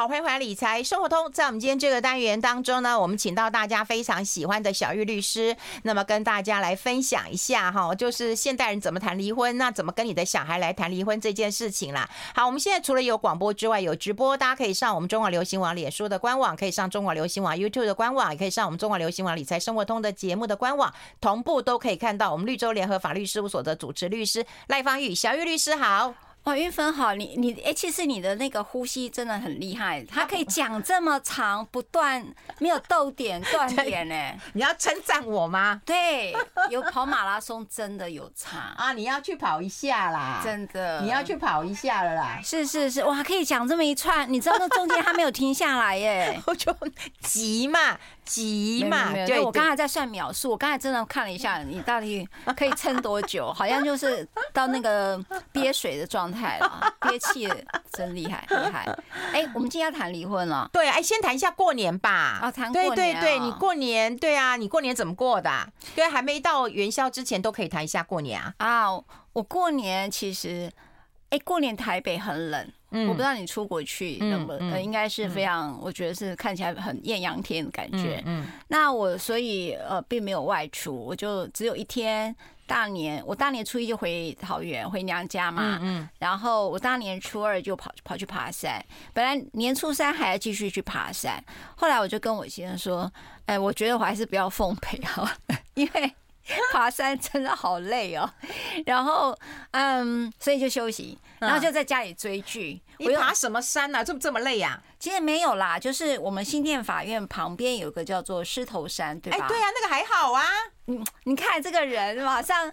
好，欢迎回来理财生活通。在我们今天这个单元当中呢，我们请到大家非常喜欢的小玉律师，那么跟大家来分享一下哈，就是现代人怎么谈离婚，那怎么跟你的小孩来谈离婚这件事情啦。好，我们现在除了有广播之外，有直播，大家可以上我们中广流行网脸书的官网，可以上中广流行网 YouTube 的官网，也可以上我们中广流行网理财生活通的节目的官网，同步都可以看到我们绿洲联合法律事务所的主持律师赖芳玉小玉律师好。哇，韵芬好，你你哎，其实你的那个呼吸真的很厉害，他可以 讲这么长不断，没有逗点断点呢。你要称赞我吗？对，有跑马拉松真的有差 啊！你要去跑一下啦，真的，你要去跑一下了啦。是是是，哇，可以讲这么一串，你知道那中间他没有停下来耶，我就急嘛。急嘛？对，我刚才在算秒数，我刚才真的看了一下，你到底可以撑多久？好像就是到那个憋水的状态了，憋气真厉害厉害。哎，我们今天要谈离婚了，对，哎，先谈一下过年吧。啊，谈过年，对对对，你过年，对啊，你过年怎么过的？对，还没到元宵之前都可以谈一下过年啊。啊，我过年其实，哎，过年台北很冷。嗯，我不知道你出国去冷不冷，应该是非常，我觉得是看起来很艳阳天的感觉。嗯，那我所以呃并没有外出，我就只有一天大年，我大年初一就回桃园回娘家嘛。嗯，然后我大年初二就跑跑去爬山，本来年初三还要继续去爬山，后来我就跟我先生说，哎，我觉得我还是不要奉陪好，因为。爬山真的好累哦，然后嗯，所以就休息，然后就在家里追剧。你爬什么山呢？这么这么累呀？其实没有啦，就是我们新店法院旁边有个叫做狮头山，对吧？哎，对呀，那个还好啊。你你看这个人马上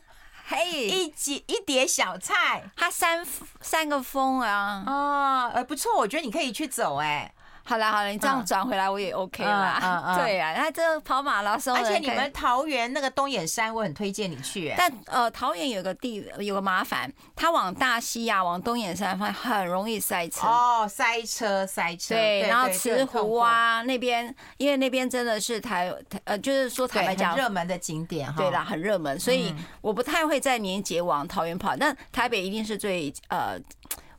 嘿，一几一碟小菜，他三三个峰啊，哦，呃，不错，我觉得你可以去走哎。好了好了，你这样转回来我也 OK 啦。嗯嗯、对呀、啊，那这跑马拉松，而且你们桃园那个东眼山，我很推荐你去。但呃，桃园有个地有个麻烦，它往大溪啊，往东眼山方很容易塞车。哦，塞车塞车。对，然后慈湖啊那边，因为那边真的是台呃，就是说坦白讲，热门的景点哈。对啦，很热门，所以我不太会在年节往桃园跑。但台北一定是最呃。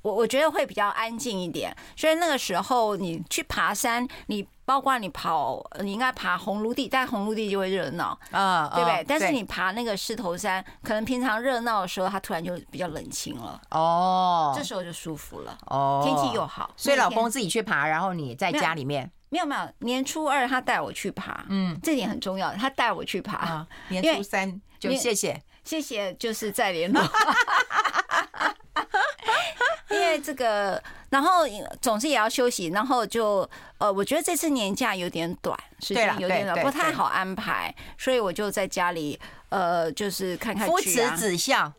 我我觉得会比较安静一点，所以那个时候你去爬山，你包括你跑，你应该爬红炉地，但红炉地就会热闹啊，对不对？但是你爬那个狮头山，可能平常热闹的时候，它突然就比较冷清了哦，这时候就舒服了哦，天气又好，所以老公自己去爬，然后你在家里面没有没有，年初二他带我去爬，嗯，这点很重要，他带我去爬，年初三就谢谢谢谢，就是再联络。因为这个，然后总是也要休息，然后就呃，我觉得这次年假有点短，时间有点短，不太好安排，所以我就在家里呃，就是看看。夫慈子孝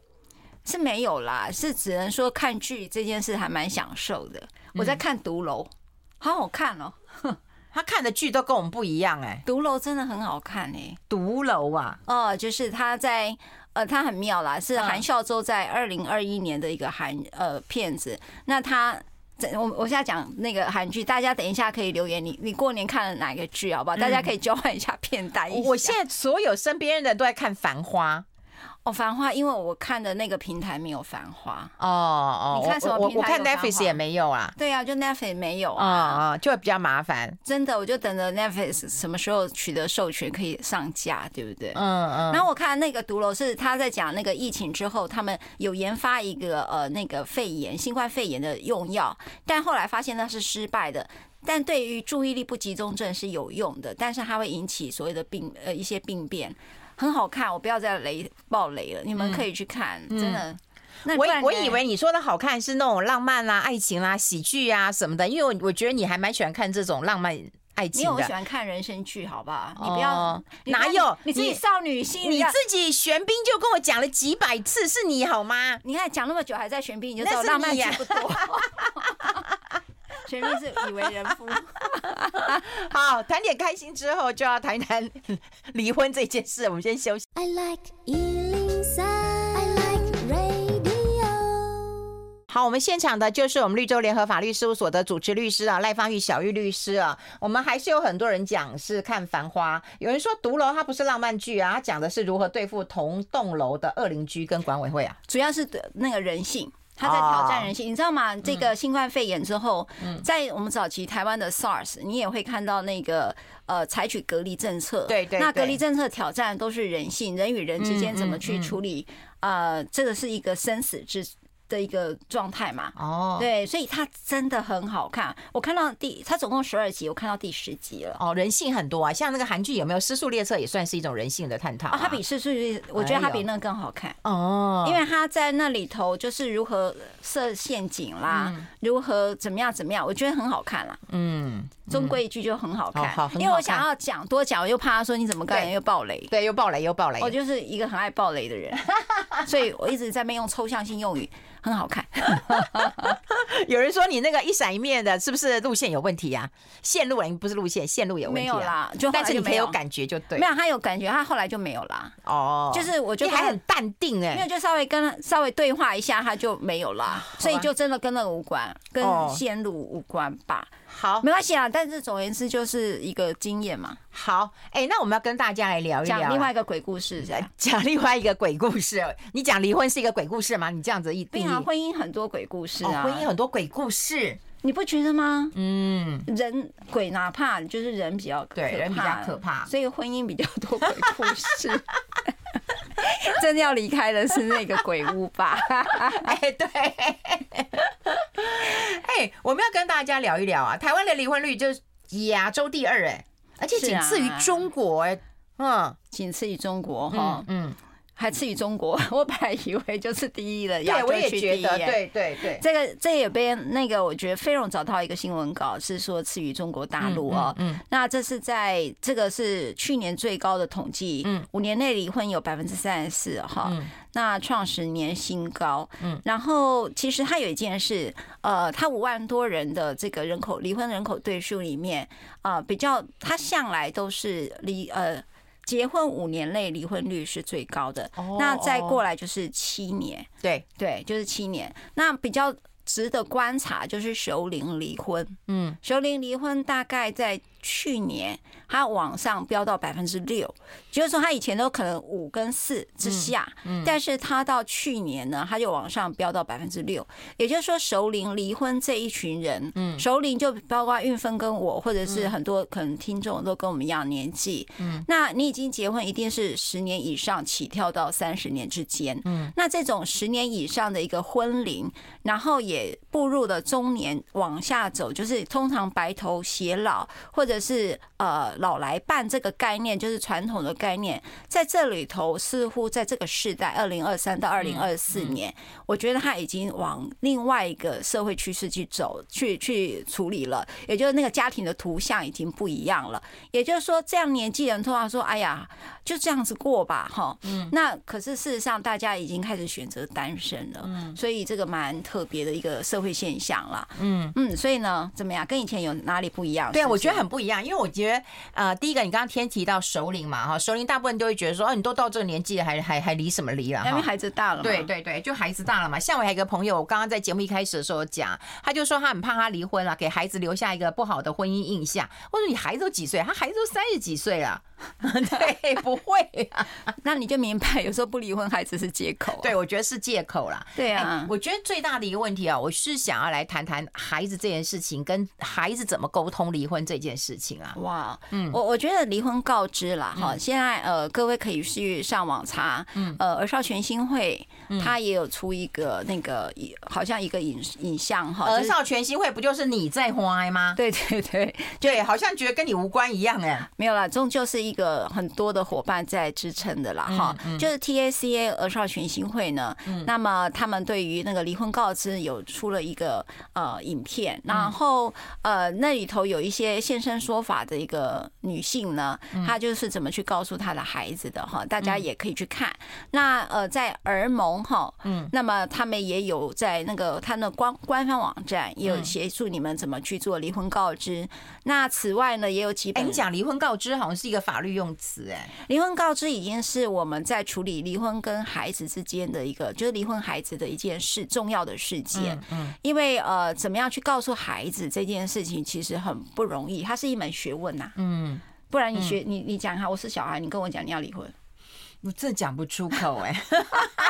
是没有啦，是只能说看剧这件事还蛮享受的。我在看《独楼》，好好看哦。他看的剧都跟我们不一样哎，《独楼》真的很好看哎，《独楼》啊，哦，就是他在。呃，他很妙啦，是韩孝周在二零二一年的一个韩呃片子。那他，我我现在讲那个韩剧，大家等一下可以留言，你你过年看了哪个剧？好不好？大家可以交换一下片单。我现在所有身边人都在看《繁花》。哦，繁花，因为我看的那个平台没有繁花哦哦，你看什么平台？我看 Netflix 也没有啊。对啊，就 Netflix 没有啊啊，就会比较麻烦。真的，我就等着 Netflix 什么时候取得授权可以上架，对不对？嗯嗯。然后我看那个独楼是他在讲那个疫情之后，他们有研发一个呃那个肺炎新冠肺炎的用药，但后来发现那是失败的。但对于注意力不集中症是有用的，但是它会引起所谓的病呃一些病变。很好看，我不要再雷爆雷了，你们可以去看，嗯、真的。那我我以为你说的好看是那种浪漫啦、啊、爱情啦、啊、喜剧啊什么的，因为我我觉得你还蛮喜欢看这种浪漫爱情的。因为我喜欢看人生剧，好不好？你不要，哦、哪有你自己少女心？你自己玄彬就跟我讲了几百次，是你好吗？你看讲那么久还在玄彬，你就知道浪漫剧不多。前面是以为人夫。好，谈点开心之后，就要谈谈离婚这件事。我们先休息。I like 103, I like radio 好，我们现场的就是我们绿洲联合法律事务所的主持律师啊，赖芳玉小玉律师啊。我们还是有很多人讲是看《繁花》，有人说《独楼》它不是浪漫剧啊，它讲的是如何对付同栋楼的恶邻居跟管委会啊，主要是那个人性，他在挑战人性。你知道吗？这个新冠肺炎之后，在我们早期台湾的 SARS，你也会看到那个呃采取隔离政策，对对，那隔离政策挑战都是人性，人与人之间怎么去处理？呃，这个是一个生死之。的一个状态嘛，哦，对，所以它真的很好看。我看到第，它总共十二集，我看到第十集了。哦，人性很多啊，像那个韩剧有没有《失速列车》也算是一种人性的探讨啊。它比《失速列》，我觉得它比那个更好看哦，因为它在那里头就是如何设陷阱啦，如何怎么样怎么样，我觉得很好看啦。嗯，中规一矩就很好看。好，因为我想要讲多讲，我又怕他说你怎么干又暴雷，对，又暴雷又暴雷。我就是一个很爱暴雷的人，所以我一直在那用抽象性用语。很好看，有人说你那个一闪一灭的，是不是路线有问题啊？线路啊，不是路线，线路有问题。没有啦，就但是你没有感觉就对。没有，他有感觉，他后来就没有啦。哦，就是我觉得还很淡定哎，没有就稍微跟稍微对话一下，他就没有啦，所以就真的跟那个无关，跟线路无关吧。好，没关系啊。但是总而言之，就是一个经验嘛。好，哎、欸，那我们要跟大家来聊一聊，讲另外一个鬼故事，讲另外一个鬼故事。你讲离婚是一个鬼故事吗？你这样子一定啊，婚姻很多鬼故事啊，哦、婚姻很多鬼故事，你不觉得吗？嗯，人鬼哪怕就是人比较对，人比较可怕，所以婚姻比较多鬼故事。真的要离开的是那个鬼屋吧？哎，对。哎，我们要跟大家聊一聊啊，台湾的离婚率就是亚洲第二哎，而且仅次于中国哎，嗯，仅次于中国哈，嗯。还次于中国，我本来以为就是第一了，亚洲区第一。对对对，这个这也被那个，我觉得飞荣找到一个新闻稿，是说次于中国大陆哦。嗯，那这是在这个是去年最高的统计，嗯，五年内离婚有百分之三十四哈，那创十年新高。嗯，然后其实它有一件事，呃，它五万多人的这个人口离婚人口对数里面，啊，比较它向来都是离呃。结婚五年内离婚率是最高的，那再过来就是七年，对对，就是七年。那比较值得观察就是熟龄离婚，嗯，熟龄离婚大概在。去年它往上飙到百分之六，就是说它以前都可能五跟四之下，嗯但是它到去年呢，它就往上飙到百分之六。也就是说，熟龄离婚这一群人，嗯，熟龄就包括运分跟我，或者是很多可能听众都跟我们一样年纪，嗯，那你已经结婚一定是十年以上起跳到三十年之间，嗯，那这种十年以上的一个婚龄，然后也步入了中年往下走，就是通常白头偕老或者。或者是呃老来伴这个概念，就是传统的概念，在这里头似乎在这个世代，二零二三到二零二四年，我觉得他已经往另外一个社会趋势去走，去去处理了。也就是那个家庭的图像已经不一样了。也就是说，这样年纪人通常说：“哎呀，就这样子过吧。”哈，嗯。那可是事实上，大家已经开始选择单身了。嗯。所以这个蛮特别的一个社会现象了。嗯嗯。所以呢，怎么样？跟以前有哪里不一样？对啊，我觉得很不。不一样，因为我觉得，呃，第一个，你刚刚天提到熟龄嘛，哈，熟龄大部分都会觉得说，哦，你都到这个年纪了，还还还离什么离了？因为孩子大了。对对对，就孩子大了嘛。像我还有一个朋友，我刚刚在节目一开始的时候讲，他就说他很怕他离婚了，给孩子留下一个不好的婚姻印象。我说你孩子都几岁？他孩子都三十几岁了。对，不会啊。那你就明白，有时候不离婚，孩子是借口。对，我觉得是借口啦。对啊，欸，我觉得最大的一个问题啊，我是想要来谈谈孩子这件事情，跟孩子怎么沟通离婚这件事情啊。哇，嗯，我我觉得离婚告知啦哈，现在呃，各位可以去上网查，嗯，呃，儿少全新会他也有出一个那个好像一个影影像哈，儿少全心会不就是你在花吗？对 对对。对，好像觉得跟你无关一样哎，没有啦，终究是一。个很多的伙伴在支撑的啦，哈，就是 TACA 儿少全心会呢，那么他们对于那个离婚告知有出了一个呃影片，然后呃那里头有一些现身说法的一个女性呢，她就是怎么去告诉她的孩子的哈，大家也可以去看。那呃在儿盟通哈，嗯，那么他们也有在那个他那官官方网站也有协助你们怎么去做离婚告知。那此外呢，也有几本。哎，你讲离婚告知好像是一个法律用词，哎，离婚告知已经是我们在处理离婚跟孩子之间的一个，就是离婚孩子的一件事，重要的事件。嗯，因为呃，怎么样去告诉孩子这件事情，其实很不容易，它是一门学问呐。嗯，不然你学你你讲哈，我是小孩，你跟我讲你要离婚。我这讲不出口哎。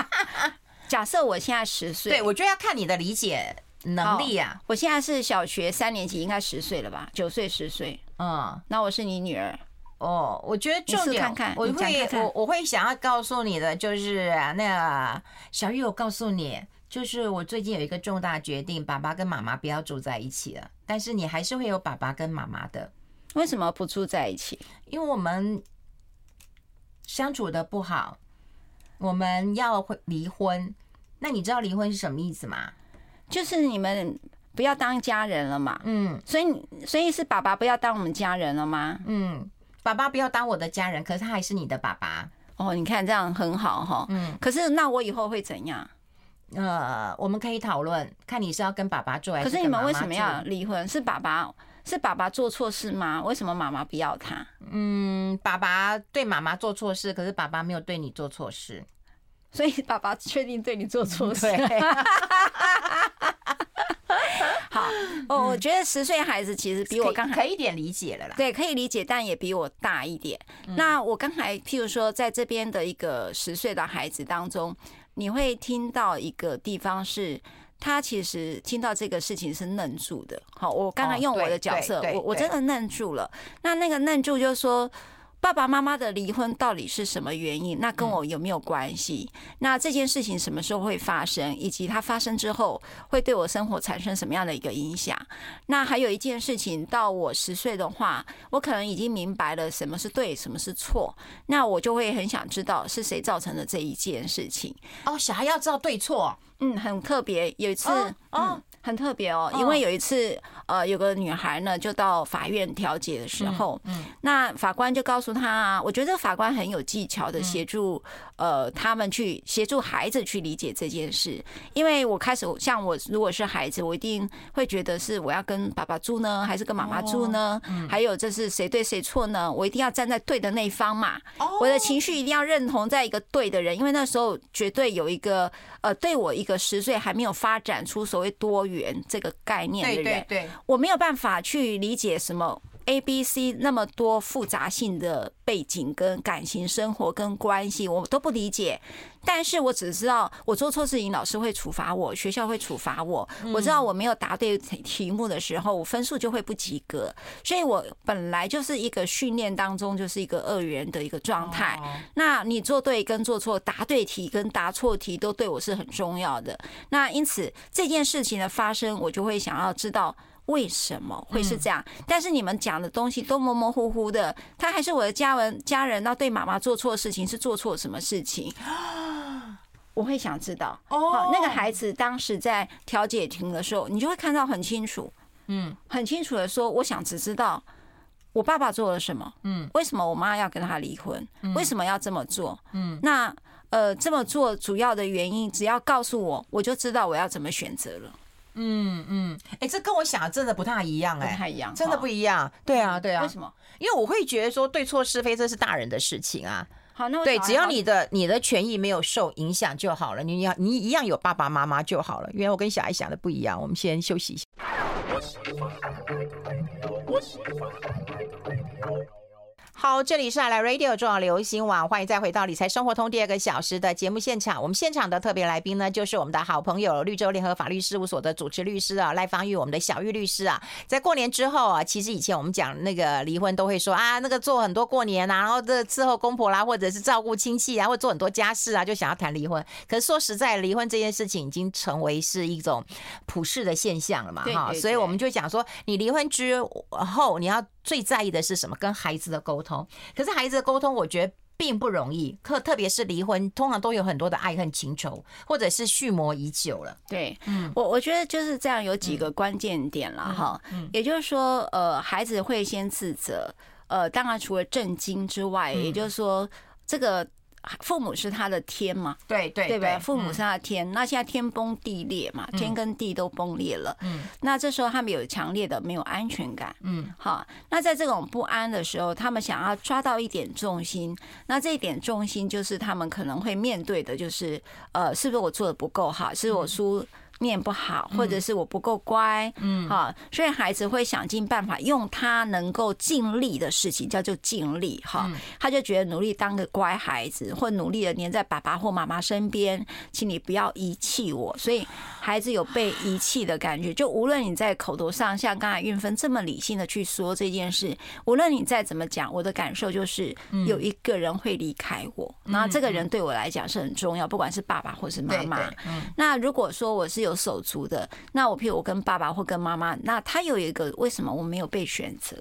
假设我现在十岁，对，我觉得要看你的理解能力啊。我现在是小学三年级，应该十岁了吧？九岁十岁，嗯，那我是你女儿哦。我觉得重点，我会我我会想要告诉你的就是那个小玉，我告诉你，就是我最近有一个重大决定，爸爸跟妈妈不要住在一起了，但是你还是会有爸爸跟妈妈的。为什么不住在一起？因为我们。相处的不好，我们要会离婚。那你知道离婚是什么意思吗？就是你们不要当家人了嘛。嗯，所以所以是爸爸不要当我们家人了吗？嗯，爸爸不要当我的家人，可是他还是你的爸爸。哦，你看这样很好哈。嗯，可是那我以后会怎样？呃，我们可以讨论，看你是要跟爸爸住还是跟妈妈住。可是你们为什么要离婚？是爸爸。是爸爸做错事吗？为什么妈妈不要他？嗯，爸爸对妈妈做错事，可是爸爸没有对你做错事，所以爸爸确定对你做错 事。好，我我觉得十岁孩子其实比我刚才可以一点理解了啦。对，可以理解，但也比我大一点。那我刚才譬如说，在这边的一个十岁的孩子当中，你会听到一个地方是。他其实听到这个事情是愣住的。好，我刚才用我的角色，我我真的愣住了。那那个愣住就是说，爸爸妈妈的离婚到底是什么原因？那跟我有没有关系？那这件事情什么时候会发生？以及它发生之后会对我生活产生什么样的一个影响？那还有一件事情，到我十岁的话，我可能已经明白了什么是对，什么是错。那我就会很想知道是谁造成的这一件事情。哦，小孩要知道对错。嗯，很特别。有一次，嗯，很特别哦，因为有一次，呃，有个女孩呢，就到法院调解的时候，嗯，那法官就告诉她啊，我觉得法官很有技巧的协助，呃，他们去协助孩子去理解这件事。因为我开始，像我如果是孩子，我一定会觉得是我要跟爸爸住呢，还是跟妈妈住呢？还有这是谁对谁错呢？我一定要站在对的那一方嘛。我的情绪一定要认同在一个对的人，因为那时候绝对有一个，呃，对我一个。个十岁还没有发展出所谓多元这个概念的人，对对对，我没有办法去理解什么 A、B、C 那么多复杂性的背景跟感情生活跟关系，我都不理解。但是我只知道，我做错事情，老师会处罚我，学校会处罚我。我知道我没有答对题目的时候，我分数就会不及格。所以我本来就是一个训练当中就是一个二元的一个状态。那你做对跟做错，答对题跟答错题都对我是很重要的。那因此这件事情的发生，我就会想要知道。为什么会是这样？但是你们讲的东西都模模糊糊的，他还是我的家人，家人，那对妈妈做错事情是做错什么事情？我会想知道。哦，那个孩子当时在调解庭的时候，你就会看到很清楚，嗯，很清楚的说，我想只知道我爸爸做了什么，嗯，为什么我妈要跟他离婚？为什么要这么做？嗯，那呃，这么做主要的原因，只要告诉我，我就知道我要怎么选择了。嗯嗯，哎、欸，这跟我想的真的不太一样、欸，哎，不太一样，真的不一样。对啊，对啊。为什么？因为我会觉得说对错是非，这是大人的事情啊。好，那对，只要你的你的权益没有受影响就好了。你要你一样有爸爸妈妈就好了。因为我跟小孩想的不一样。我们先休息一下。好，这里是爱来 Radio 重要流行网，欢迎再回到理财生活通第二个小时的节目现场。我们现场的特别来宾呢，就是我们的好朋友绿洲联合法律事务所的主持律师啊，赖芳玉，我们的小玉律师啊。在过年之后啊，其实以前我们讲那个离婚都会说啊，那个做很多过年啊，然后这伺候公婆啦，或者是照顾亲戚啊，或做很多家事啊，就想要谈离婚。可是说实在，离婚这件事情已经成为是一种普世的现象了嘛，哈。所以我们就讲说，你离婚之后，你要。最在意的是什么？跟孩子的沟通。可是孩子的沟通，我觉得并不容易。特特别是离婚，通常都有很多的爱恨情仇，或者是蓄谋已久了。对，嗯，我我觉得就是这样，有几个关键点了哈。也就是说，呃，孩子会先自责。呃，当然除了震惊之外，也就是说，这个父母是他的天嘛，对对对吧？父母是他的天，那现在天崩地裂嘛，天跟地都崩裂了。嗯，那这时候他们有强烈的没有安全感。嗯，好，那在这种不安的时候，他们想要抓到一点重心，那这一点重心就是他们可能会面对的，就是呃，是不是我做的不够好？是我输。念不好，或者是我不够乖，嗯，好，所以孩子会想尽办法用他能够尽力的事情，叫做尽力，哈，他就觉得努力当个乖孩子，或努力的黏在爸爸或妈妈身边，请你不要遗弃我。所以孩子有被遗弃的感觉，就无论你在口头上像刚才运芬这么理性的去说这件事，无论你再怎么讲，我的感受就是有一个人会离开我，那这个人对我来讲是很重要，不管是爸爸或是妈妈。那如果说我是有。有手足的，那我譬如我跟爸爸或跟妈妈，那他有一个为什么我没有被选择？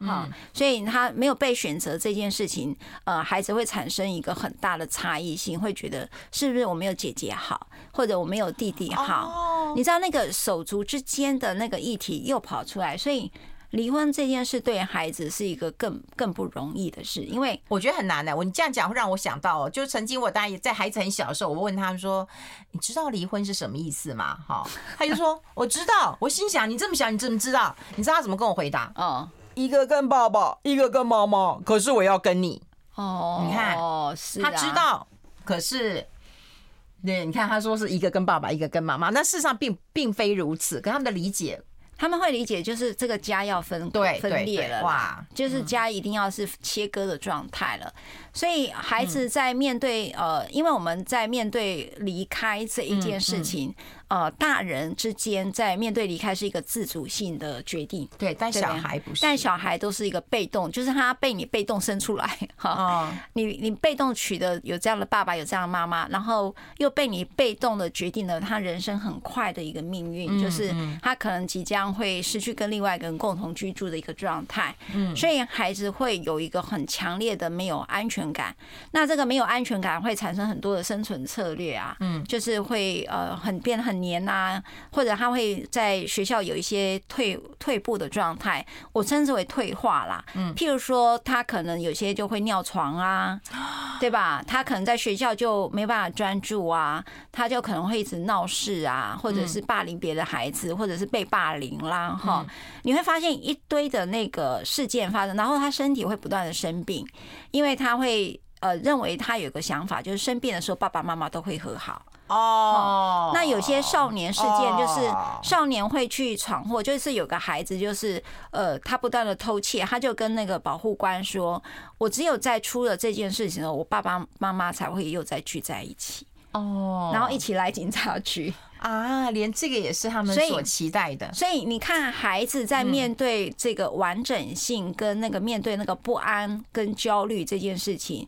嗯，所以他没有被选择这件事情，呃，孩子会产生一个很大的差异性，会觉得是不是我没有姐姐好，或者我没有弟弟好？你知道那个手足之间的那个议题又跑出来，所以。离婚这件事对孩子是一个更更不容易的事，因为我觉得很难的。我你这样讲会让我想到，哦，就曾经我大爷在孩子很小的时候，我问他说：“你知道离婚是什么意思吗？”哈，他就说：“我知道。”我心想：“你这么小，你怎么知道？”你知道他怎么跟我回答？嗯，一个跟爸爸，一个跟妈妈，可是我要跟你。哦，你看，哦，是他知道，可是，对，你看他说是一个跟爸爸，一个跟妈妈，那事实上并并非如此，可他们的理解。他们会理解，就是这个家要分分裂了，哇，就是家一定要是切割的状态了。所以孩子在面对呃，因为我们在面对离开这一件事情。呃，大人之间在面对离开是一个自主性的决定，对，但小孩不是，但小孩都是一个被动，就是他被你被动生出来，哈，你你被动取得有这样的爸爸，有这样的妈妈，然后又被你被动的决定了他人生很快的一个命运，就是他可能即将会失去跟另外一个人共同居住的一个状态，嗯，所以孩子会有一个很强烈的没有安全感，那这个没有安全感会产生很多的生存策略啊，嗯，就是会呃很变很。年呐、啊，或者他会在学校有一些退退步的状态，我称之为退化啦。嗯，譬如说他可能有些就会尿床啊，对吧？他可能在学校就没办法专注啊，他就可能会一直闹事啊，或者是霸凌别的孩子，或者是被霸凌啦。哈，你会发现一堆的那个事件发生，然后他身体会不断的生病，因为他会呃认为他有个想法，就是生病的时候爸爸妈妈都会和好。哦，那有些少年事件就是少年会去闯祸，就是有个孩子就是呃，他不断的偷窃，他就跟那个保护官说：“我只有在出了这件事情了，我爸爸妈妈才会又再聚在一起。”哦，然后一起来警察局啊，连这个也是他们所期待的。所以你看，孩子在面对这个完整性跟那个面对那个不安跟焦虑这件事情。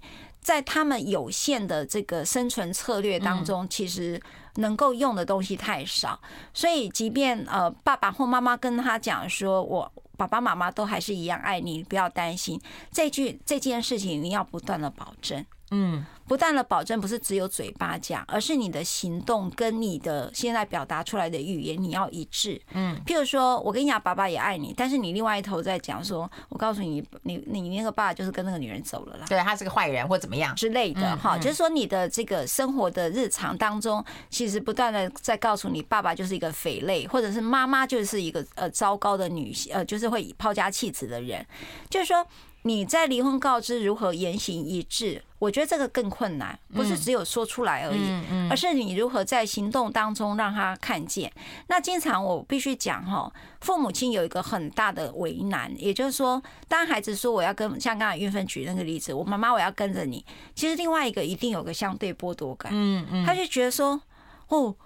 在他们有限的这个生存策略当中，其实能够用的东西太少，所以即便呃爸爸或妈妈跟他讲说，我爸爸妈妈都还是一样爱你，不要担心，这句这件事情你要不断的保证。嗯，不但的保证不是只有嘴巴讲，而是你的行动跟你的现在表达出来的语言你要一致。嗯，譬如说我跟你讲，爸爸也爱你，但是你另外一头在讲说，我告诉你，你你那个爸就是跟那个女人走了啦，对，他是个坏人或怎么样。之类的哈，就是说你的这个生活的日常当中，其实不断的在告诉你，爸爸就是一个匪类，或者是妈妈就是一个呃糟糕的女性，呃，就是会抛家弃子的人，就是说。你在离婚告知如何言行一致？我觉得这个更困难，不是只有说出来而已，而是你如何在行动当中让他看见。那经常我必须讲哈，父母亲有一个很大的为难，也就是说，当孩子说我要跟，像刚才韵芬举那个例子，我妈妈我要跟着你，其实另外一个一定有个相对剥夺感，嗯嗯，他就觉得说，哦。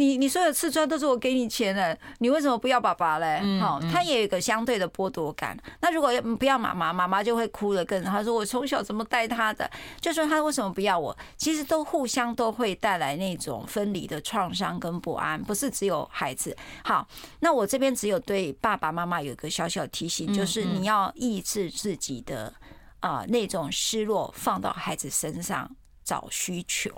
你你所有瓷砖都是我给你钱的，你为什么不要爸爸嘞？好，他也有一个相对的剥夺感。那如果不要妈妈，妈妈就会哭得更。他说我从小怎么带他的，就说他为什么不要我？其实都互相都会带来那种分离的创伤跟不安，不是只有孩子。好，那我这边只有对爸爸妈妈有一个小小提醒，就是你要抑制自己的啊那种失落，放到孩子身上找需求。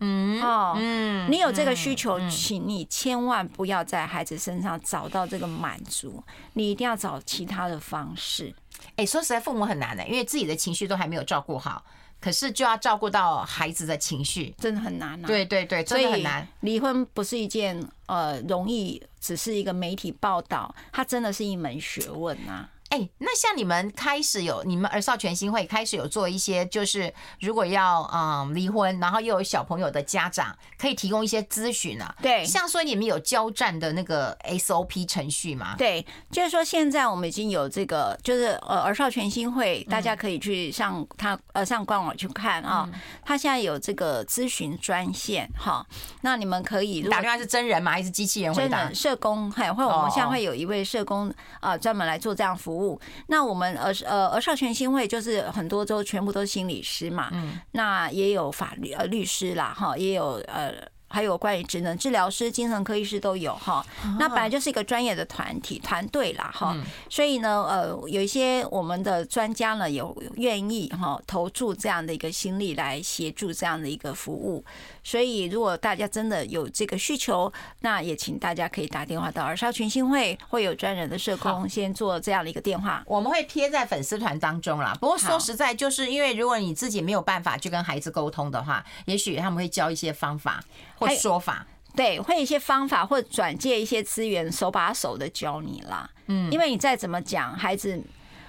嗯，哦，嗯，你有这个需求，请你千万不要在孩子身上找到这个满足，你一定要找其他的方式。哎，说实在，父母很难的，因为自己的情绪都还没有照顾好，可是就要照顾到孩子的情绪，真的很难啊。对对对，真的很难。离婚不是一件呃容易，只是一个媒体报道，它真的是一门学问啊。哎、欸，那像你们开始有你们儿少全新会开始有做一些，就是如果要嗯离婚，然后又有小朋友的家长可以提供一些咨询啊。对，像说你们有交战的那个 SOP 程序吗？对，就是说现在我们已经有这个，就是呃儿少全新会，大家可以去上他呃上官网去看啊。他现在有这个咨询专线哈，那你们可以打电话是真人吗？还是机器人回答？社工还或者我们现在会有一位社工啊，专门来做这样服务。那我们儿呃儿少权心会就是很多州全部都是心理师嘛，嗯，那也有法律呃律师啦哈，也有呃。还有关于职能治疗师、精神科医师都有哈，那本来就是一个专业的团体团队啦哈，所以呢，呃，有一些我们的专家呢有愿意哈投注这样的一个心力来协助这样的一个服务，所以如果大家真的有这个需求，那也请大家可以打电话到耳少群星会，会有专人的社工先做这样的一个电话，我们会贴在粉丝团当中啦。不过说实在，就是因为如果你自己没有办法去跟孩子沟通的话，也许他们会教一些方法。或说法，对，会有一些方法，或转借一些资源，手把手的教你啦。嗯，因为你再怎么讲，孩子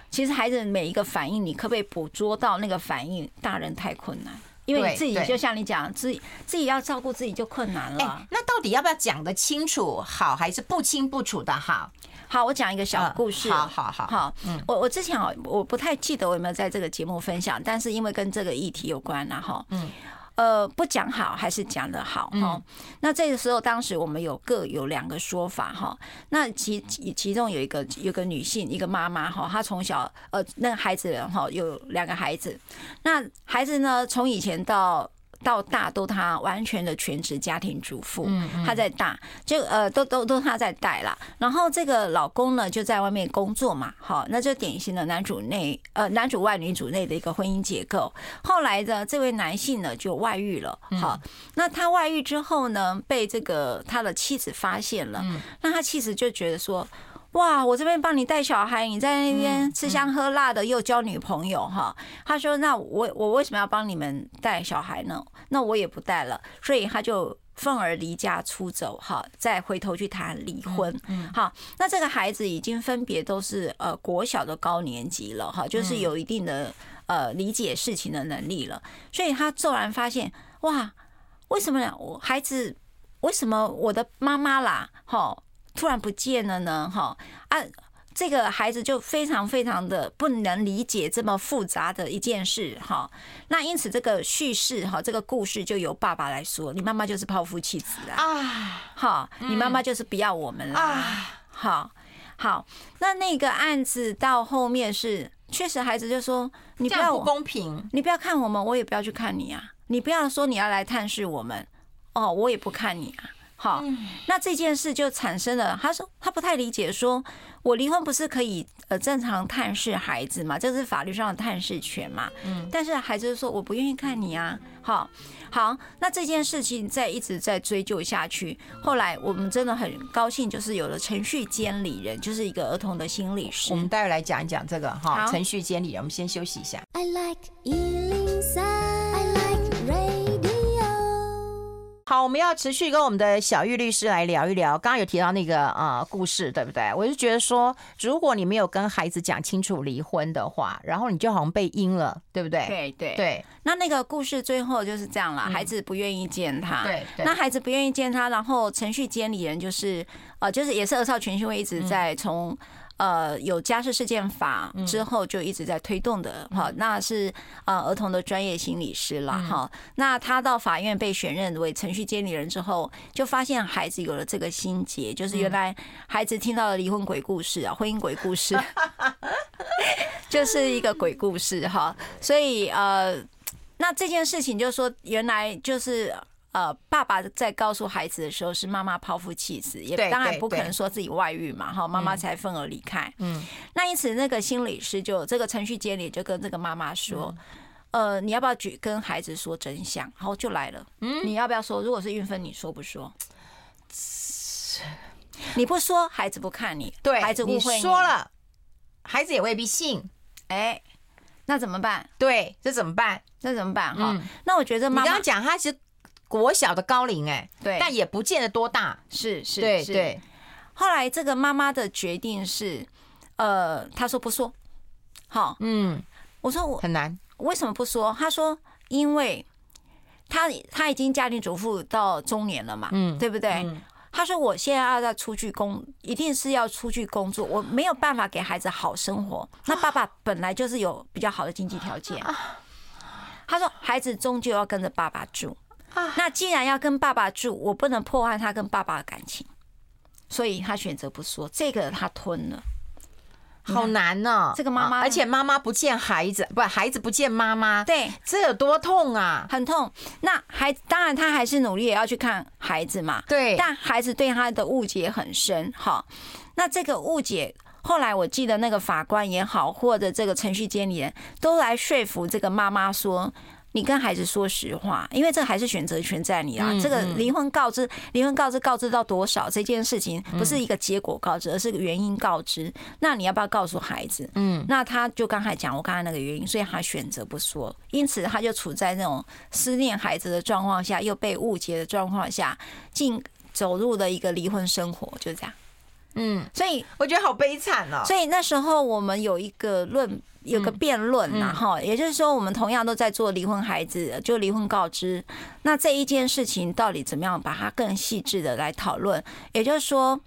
其实孩子每一个反应，你可不可以捕捉到那个反应？大人太困难，因为你自己就像你讲，自己自己要照顾自己就困难了。那到底要不要讲得清楚好，还是不清不楚的好？好，我讲一个小故事。好好好，好，嗯，我我之前好，我不太记得我有没有在这个节目分享，但是因为跟这个议题有关然后嗯。呃，不讲好还是讲的好哈？那这个时候，当时我们有各有两个说法哈。那其其中有一个有个女性，一个妈妈哈，她从小呃，那个孩子哈有两个孩子，那孩子呢从以前到。到大都他完全的全职家庭主妇，他在大就呃都都都他在带啦。然后这个老公呢就在外面工作嘛，好，那就典型的男主内呃男主外女主内的一个婚姻结构。后来的这位男性呢就外遇了，好，那他外遇之后呢被这个他的妻子发现了，那他妻子就觉得说。哇！我这边帮你带小孩，你在那边吃香喝辣的，又交女朋友哈。他说：“那我我为什么要帮你们带小孩呢？那我也不带了。”所以他就愤而离家出走哈，再回头去谈离婚。好，那这个孩子已经分别都是呃国小的高年级了哈，就是有一定的呃理解事情的能力了。所以他骤然发现，哇，为什么呢？我孩子为什么我的妈妈啦？哈。突然不见了呢，哈啊，这个孩子就非常非常的不能理解这么复杂的一件事，哈。那因此这个叙事，哈，这个故事就由爸爸来说，你妈妈就是抛夫弃子啊，哈，你妈妈就是不要我们了，好，好。那那个案子到后面是，确实孩子就说，你不要不公平，你不要看我们，我也不要去看你啊，你不要说你要来探视我们，哦，我也不看你啊。好，那这件事就产生了。他说他不太理解，说我离婚不是可以呃正常探视孩子嘛？这是法律上的探视权嘛？嗯。但是孩子说我不愿意看你啊。好，好，那这件事情在一直在追究下去。后来我们真的很高兴，就是有了程序监理人，就是一个儿童的心理师。我们待会来讲一讲这个哈，程序监理人。我们先休息一下。I like 好，我们要持续跟我们的小玉律师来聊一聊。刚刚有提到那个呃故事，对不对？我就觉得说，如果你没有跟孩子讲清楚离婚的话，然后你就好像被阴了，对不对？对对对。那那个故事最后就是这样了，孩子不愿意见他。对。那孩子不愿意见他，然后程序监理人就是呃，就是也是儿少权心会一直在从。呃，有家事事件法之后就一直在推动的哈，那是呃儿童的专业心理师了哈。那他到法院被选任为程序监理人之后，就发现孩子有了这个心结，就是原来孩子听到了离婚鬼故事啊，婚姻鬼故事 就是一个鬼故事哈。所以呃，那这件事情就是说，原来就是。呃，爸爸在告诉孩子的时候是妈妈抛夫弃子，也当然不可能说自己外遇嘛，哈，妈妈才愤而离开。嗯，那因此那个心理师就这个程序监理就跟这个妈妈说，呃，你要不要举跟孩子说真相？然后，就来了。嗯，你要不要说？如果是孕芬，你说不说？你不说，孩子不看你，对，孩子误会你说了，孩子也未必信。哎。那怎么办？对，这怎么办？那怎么办？哈、嗯，那我觉得妈妈你刚刚讲他是国小的高龄，哎，对，但也不见得多大，是是，对是对。后来这个妈妈的决定是，呃，她说不说。好，嗯，我说我很难，为什么不说？她说，因为她她已经家庭主妇到中年了嘛，嗯，对不对？嗯他说：“我现在要再出去工，一定是要出去工作，我没有办法给孩子好生活。那爸爸本来就是有比较好的经济条件。他说，孩子终究要跟着爸爸住。那既然要跟爸爸住，我不能破坏他跟爸爸的感情，所以他选择不说。这个他吞了。”好难呢，这个妈妈，而且妈妈不见孩子，不，孩子不见妈妈，对，这有多痛啊，很痛。那孩子当然他还是努力也要去看孩子嘛，对。但孩子对他的误解很深，哈，那这个误解后来我记得那个法官也好，或者这个程序监理人都来说服这个妈妈说。你跟孩子说实话，因为这还是选择权在你啊。这个离婚告知、离婚告知告知到多少这件事情，不是一个结果告知，而是个原因告知。那你要不要告诉孩子？嗯，那他就刚才讲我刚才那个原因，所以他选择不说，因此他就处在那种思念孩子的状况下，又被误解的状况下，进走入了一个离婚生活，就这样。嗯，所以我觉得好悲惨哦。所以那时候我们有一个论。有个辩论呐，哈，也就是说，我们同样都在做离婚孩子，就离婚告知。那这一件事情到底怎么样把它更细致的来讨论？也就是说，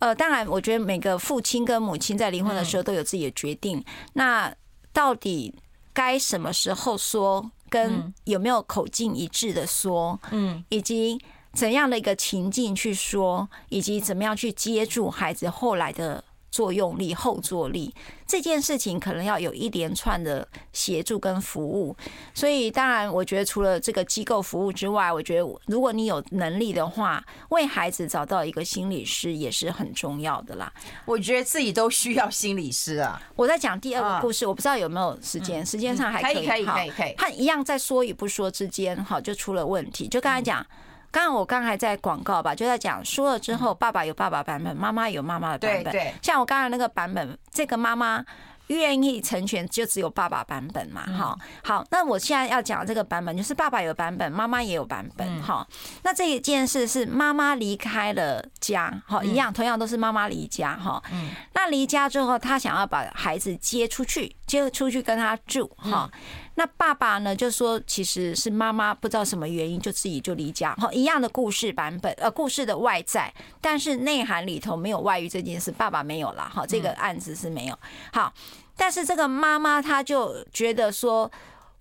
呃，当然，我觉得每个父亲跟母亲在离婚的时候都有自己的决定。那到底该什么时候说，跟有没有口径一致的说，嗯，以及怎样的一个情境去说，以及怎么样去接住孩子后来的。作用力、后坐力这件事情，可能要有一连串的协助跟服务。所以，当然，我觉得除了这个机构服务之外，我觉得如果你有能力的话，为孩子找到一个心理师也是很重要的啦。我觉得自己都需要心理师啊。我在讲第二个故事，我不知道有没有时间，时间上还可以，可以，可以，可以。他一样在说与不说之间，哈，就出了问题。就刚才讲。刚刚我刚才在广告吧，就在讲说了之后，爸爸有爸爸版本，妈妈有妈妈的版本。对，像我刚才那个版本，这个妈妈愿意成全，就只有爸爸版本嘛。哈，好，那我现在要讲这个版本，就是爸爸有版本，妈妈也有版本。哈，那这一件事是妈妈离开了家，哈，一样，同样都是妈妈离家。哈，嗯那离家之后，他想要把孩子接出去，接出去跟他住。哈。那爸爸呢？就说其实是妈妈不知道什么原因，就自己就离家。好，一样的故事版本，呃，故事的外在，但是内涵里头没有外遇这件事，爸爸没有了。好，这个案子是没有。好，但是这个妈妈她就觉得说。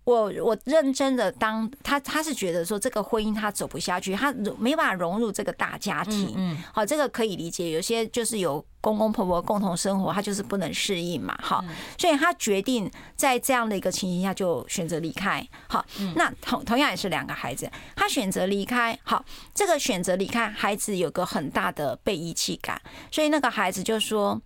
我我认真的当他，他是觉得说这个婚姻他走不下去，他没办法融入这个大家庭。嗯，好，这个可以理解。有些就是有公公婆婆共同生活，他就是不能适应嘛。好，所以他决定在这样的一个情形下就选择离开。好，那同同样也是两个孩子，他选择离开。好，这个选择离开，孩子有个很大的被遗弃感，所以那个孩子就说。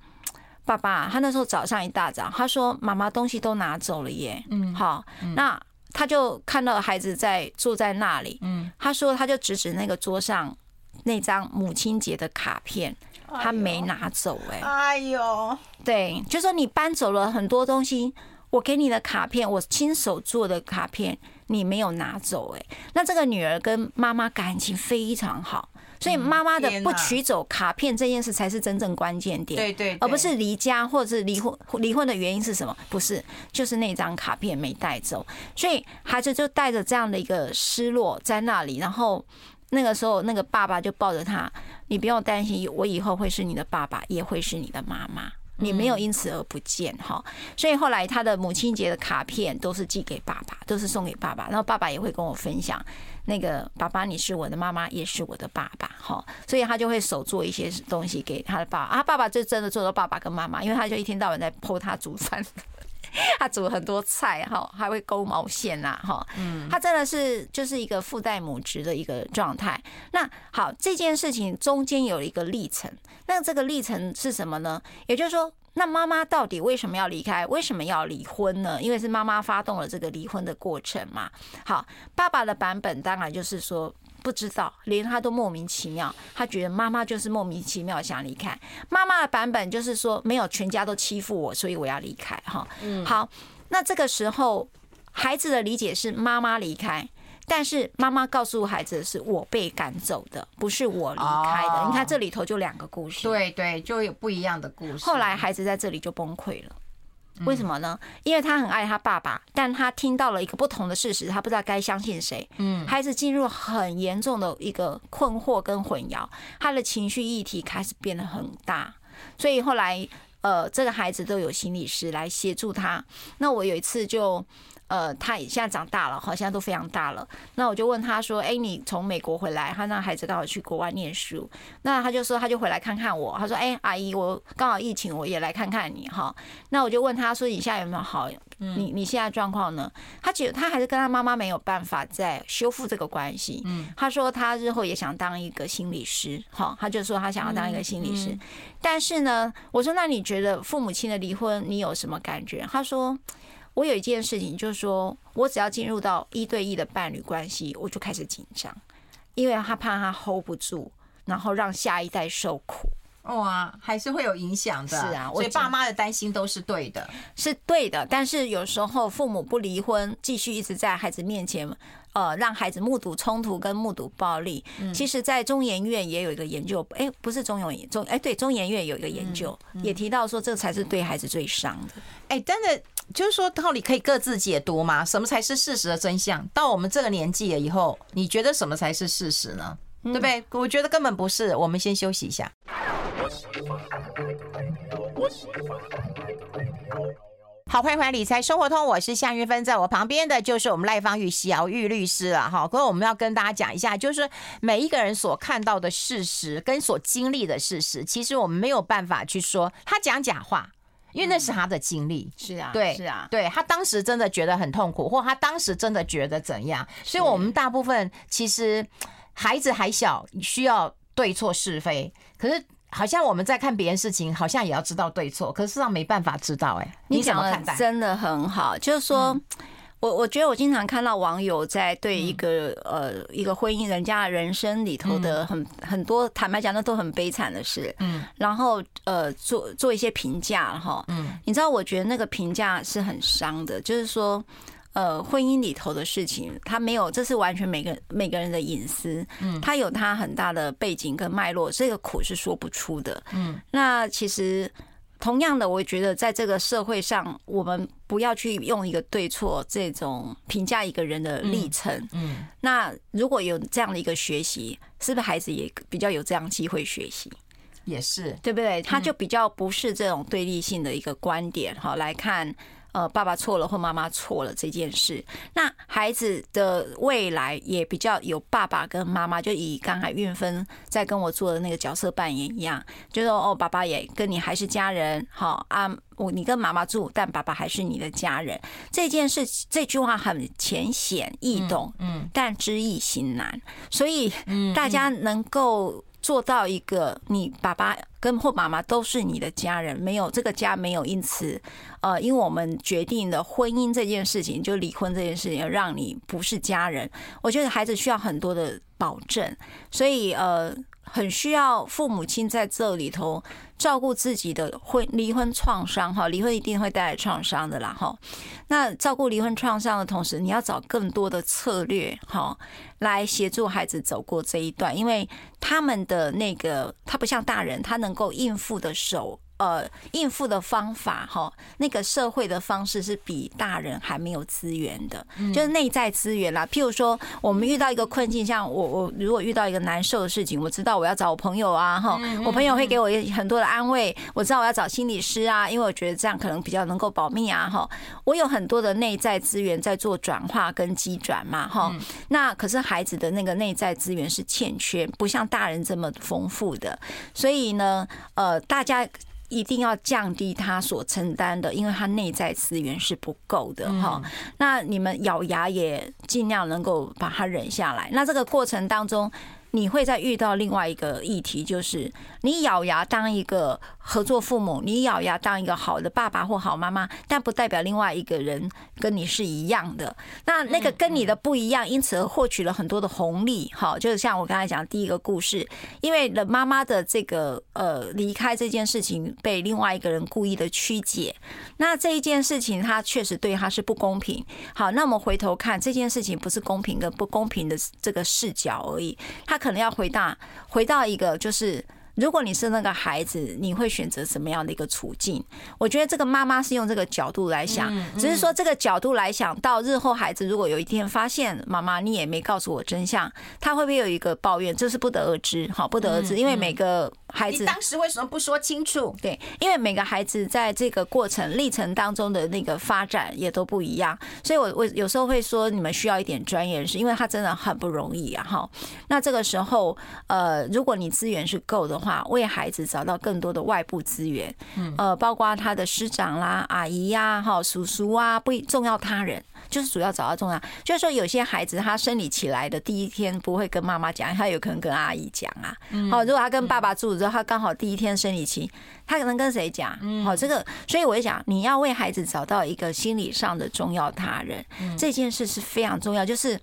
爸爸，他那时候早上一大早，他说：“妈妈东西都拿走了耶。”嗯，好，那他就看到孩子在坐在那里。嗯，他说他就指指那个桌上那张母亲节的卡片，他没拿走。哎，哎呦，对，就说你搬走了很多东西，我给你的卡片，我亲手做的卡片，你没有拿走。哎，那这个女儿跟妈妈感情非常好。所以妈妈的不取走卡片这件事才是真正关键点，对对，而不是离家或者是离婚。离婚的原因是什么？不是，就是那张卡片没带走。所以孩子就带着这样的一个失落在那里。然后那个时候，那个爸爸就抱着他：“你不用担心，我以后会是你的爸爸，也会是你的妈妈。你没有因此而不见。”哈，所以后来他的母亲节的卡片都是寄给爸爸，都是送给爸爸。然后爸爸也会跟我分享。那个爸爸，你是我的妈妈，也是我的爸爸，哈，所以他就会手做一些东西给他的爸爸啊。爸爸就真的做到爸爸跟妈妈，因为他就一天到晚在 po 他煮饭，他煮了很多菜，哈，还会勾毛线呐，哈，嗯，他真的是就是一个父代母职的一个状态。那好，这件事情中间有一个历程，那这个历程是什么呢？也就是说。那妈妈到底为什么要离开？为什么要离婚呢？因为是妈妈发动了这个离婚的过程嘛。好，爸爸的版本当然就是说不知道，连他都莫名其妙，他觉得妈妈就是莫名其妙想离开。妈妈的版本就是说没有，全家都欺负我，所以我要离开。哈，嗯，好，那这个时候，孩子的理解是妈妈离开。但是妈妈告诉孩子的是我被赶走的，不是我离开的。你看这里头就两个故事，对对，就有不一样的故事。后来孩子在这里就崩溃了，为什么呢？因为他很爱他爸爸，但他听到了一个不同的事实，他不知道该相信谁。嗯，孩子进入很严重的一个困惑跟混淆，他的情绪议题开始变得很大，所以后来呃，这个孩子都有心理师来协助他。那我有一次就。呃，他也现在长大了，好像都非常大了。那我就问他说：“哎，你从美国回来？他那孩子刚好去国外念书。那他就说，他就回来看看我。他说：哎，阿姨，我刚好疫情，我也来看看你哈。那我就问他说：你现在有没有好？你你现在状况呢？他觉得他还是跟他妈妈没有办法再修复这个关系。他说他日后也想当一个心理师。哈，他就说他想要当一个心理师。但是呢，我说那你觉得父母亲的离婚，你有什么感觉？他说。我有一件事情，就是说我只要进入到一对一的伴侣关系，我就开始紧张，因为他怕他 hold 不住，然后让下一代受苦。哇，还是会有影响的。是啊，所以爸妈的担心都是对的，是对的。但是有时候父母不离婚，继续一直在孩子面前。呃，让孩子目睹冲突跟目睹暴力，其实，在中研院也有一个研究，哎，不是中研中，哎，对，中研院有一个研究，也提到说，这才是对孩子最伤的。哎，真的就是说，道理可以各自解读吗？什么才是事实的真相？到我们这个年纪了以后，你觉得什么才是事实呢？对不对？我觉得根本不是。我们先休息一下。好，欢迎回来理财生活通，我是夏云芬，在我旁边的就是我们赖芳玉、小玉律师了哈。可是我们要跟大家讲一下，就是每一个人所看到的事实跟所经历的事实，其实我们没有办法去说他讲假话，因为那是他的经历。是啊，对，是啊，对他当时真的觉得很痛苦，或他当时真的觉得怎样。所以，我们大部分其实孩子还小，需要对错是非，可是。好像我们在看别人事情，好像也要知道对错，可是事实上没办法知道。哎，你怎么看待？真的很好，就是说，我我觉得我经常看到网友在对一个呃一个婚姻人家的人生里头的很很多，坦白讲，那都很悲惨的事。嗯，然后呃做做一些评价哈。嗯，你知道，我觉得那个评价是很伤的，就是说。呃，婚姻里头的事情，他没有，这是完全每个每个人的隐私。嗯，他有他很大的背景跟脉络，这个苦是说不出的。嗯，那其实同样的，我觉得在这个社会上，我们不要去用一个对错这种评价一个人的历程。嗯，那如果有这样的一个学习，是不是孩子也比较有这样机会学习？也是，对不对？他就比较不是这种对立性的一个观点。好，来看。呃，爸爸错了或妈妈错了这件事，那孩子的未来也比较有爸爸跟妈妈，就以刚才运芬在跟我做的那个角色扮演一样，就说哦，爸爸也跟你还是家人，好啊，我你跟妈妈住，但爸爸还是你的家人。这件事这句话很浅显易懂，嗯，但知易行难，所以大家能够。做到一个，你爸爸跟或妈妈都是你的家人，没有这个家没有因此，呃，因为我们决定的婚姻这件事情，就离婚这件事情，让你不是家人。我觉得孩子需要很多的保证，所以呃。很需要父母亲在这里头照顾自己的婚离婚创伤哈，离婚一定会带来创伤的啦哈。那照顾离婚创伤的同时，你要找更多的策略哈，来协助孩子走过这一段，因为他们的那个他不像大人，他能够应付的手。呃，应付的方法哈，那个社会的方式是比大人还没有资源的，就是内在资源啦。譬如说，我们遇到一个困境，像我我如果遇到一个难受的事情，我知道我要找我朋友啊哈，我朋友会给我很多的安慰。我知道我要找心理师啊，因为我觉得这样可能比较能够保密啊哈。我有很多的内在资源在做转化跟机转嘛哈。那可是孩子的那个内在资源是欠缺，不像大人这么丰富的，所以呢，呃，大家。一定要降低他所承担的，因为他内在资源是不够的哈。那你们咬牙也尽量能够把它忍下来。那这个过程当中，你会再遇到另外一个议题，就是你咬牙当一个合作父母，你咬牙当一个好的爸爸或好妈妈，但不代表另外一个人跟你是一样的。那那个跟你的不一样，因此而获取了很多的红利。好，就是像我刚才讲第一个故事，因为了妈妈的这个呃离开这件事情被另外一个人故意的曲解，那这一件事情他确实对他是不公平。好，那我们回头看这件事情，不是公平跟不公平的这个视角而已，他。可能要回到回到一个就是。如果你是那个孩子，你会选择什么样的一个处境？我觉得这个妈妈是用这个角度来想，只是说这个角度来想到日后孩子如果有一天发现妈妈你也没告诉我真相，他会不会有一个抱怨？这是不得而知，好，不得而知，因为每个孩子当时为什么不说清楚？对，因为每个孩子在这个过程历程当中的那个发展也都不一样，所以我我有时候会说你们需要一点专业人士，因为他真的很不容易啊，哈。那这个时候，呃，如果你资源是够的。话为孩子找到更多的外部资源，呃，包括他的师长啦、阿姨呀、哈叔叔啊，不重要他人，就是主要找到重要。就是说，有些孩子他生理起来的第一天不会跟妈妈讲，他有可能跟阿姨讲啊。好，如果他跟爸爸住之后，他刚好第一天生理期，他可能跟谁讲？好，这个，所以我就讲，你要为孩子找到一个心理上的重要他人，这件事是非常重要，就是。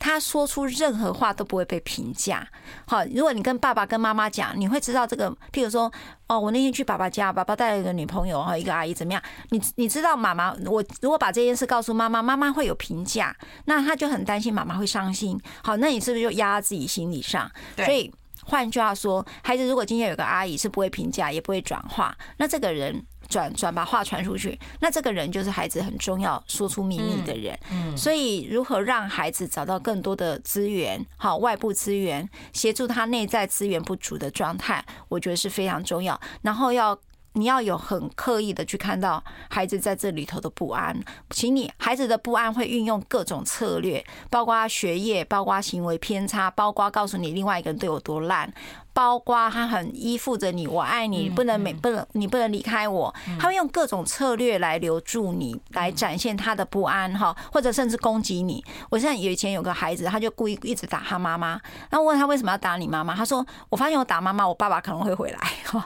他说出任何话都不会被评价。好，如果你跟爸爸跟妈妈讲，你会知道这个。譬如说，哦，我那天去爸爸家，爸爸带了一个女朋友哈，一个阿姨怎么样？你你知道妈妈，我如果把这件事告诉妈妈，妈妈会有评价，那他就很担心妈妈会伤心。好，那你是不是就压在自己心理上？所以换句话说，孩子如果今天有个阿姨是不会评价，也不会转化，那这个人。转转把话传出去，那这个人就是孩子很重要说出秘密的人。嗯，所以如何让孩子找到更多的资源，好，外部资源协助他内在资源不足的状态，我觉得是非常重要。然后要。你要有很刻意的去看到孩子在这里头的不安，请你孩子的不安会运用各种策略，包括学业，包括行为偏差，包括告诉你另外一个人对我多烂，包括他很依附着你，我爱你，不能没不能你不能离开我，他会用各种策略来留住你，来展现他的不安哈，或者甚至攻击你。我现在以前有个孩子，他就故意一直打他妈妈，然后问他为什么要打你妈妈，他说我发现我打妈妈，我爸爸可能会回来。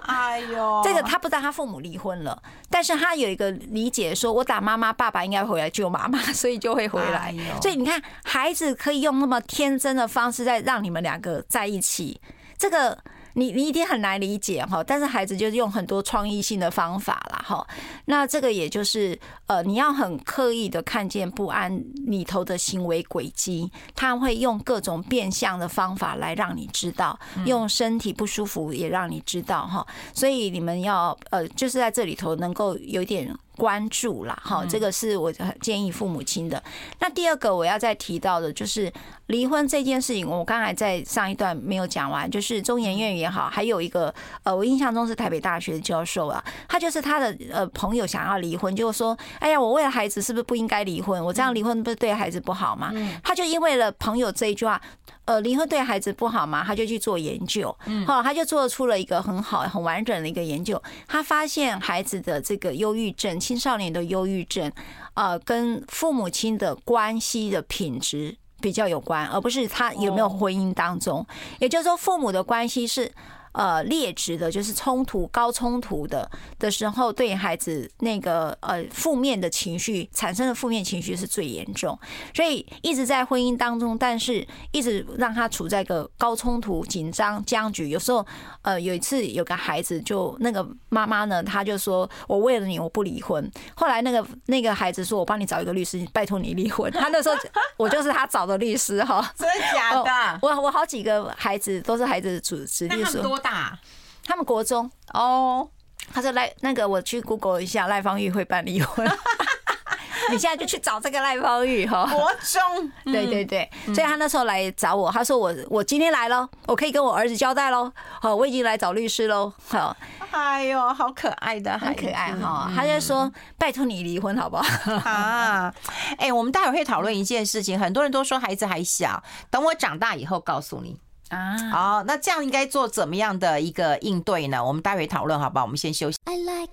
哎呦，这个他不。知道他父母离婚了，但是他有一个理解，说我打妈妈，爸爸应该回来救妈妈，所以就会回来。所以你看，孩子可以用那么天真的方式在让你们两个在一起，这个。你你一定很难理解哈，但是孩子就是用很多创意性的方法啦哈。那这个也就是呃，你要很刻意的看见不安里头的行为轨迹，他会用各种变相的方法来让你知道，用身体不舒服也让你知道哈。所以你们要呃，就是在这里头能够有点。关注啦，好，这个是我建议父母亲的。那第二个我要再提到的，就是离婚这件事情。我刚才在上一段没有讲完，就是中研院也好，还有一个呃，我印象中是台北大学的教授啊，他就是他的呃朋友想要离婚，就说：“哎呀，我为了孩子是不是不应该离婚？我这样离婚不是对孩子不好吗？”他就因为了朋友这一句话，呃，离婚对孩子不好吗？他就去做研究，嗯，好他就做出了一个很好、很完整的一个研究，他发现孩子的这个忧郁症。青少年的忧郁症，呃，跟父母亲的关系的品质比较有关，而不是他有没有婚姻当中。也就是说，父母的关系是。呃，劣质的，就是冲突高冲突的的时候，对孩子那个呃负面的情绪产生的负面情绪是最严重，所以一直在婚姻当中，但是一直让他处在一个高冲突、紧张、僵局。有时候，呃，有一次有个孩子就那个妈妈呢，他就说：“我为了你，我不离婚。”后来那个那个孩子说：“我帮你找一个律师，拜托你离婚。”他那时候我就是他找的律师哈，真的假的？我我好几个孩子都是孩子的主子律师。大，他们国中哦。他说赖那个，我去 Google 一下，赖芳玉会办离婚。你现在就去找这个赖芳玉哈。国中，对对对，所以他那时候来找我，他说我我今天来了，我可以跟我儿子交代喽。好，我已经来找律师喽。好，哎呦，好可爱的，很可爱哈。他就说拜托你离婚好不好？啊，哎，我们待会会讨论一件事情，很多人都说孩子还小，等我长大以后告诉你。啊，好，那这样应该做怎么样的一个应对呢？我们待会讨论，好不好？我们先休息。I like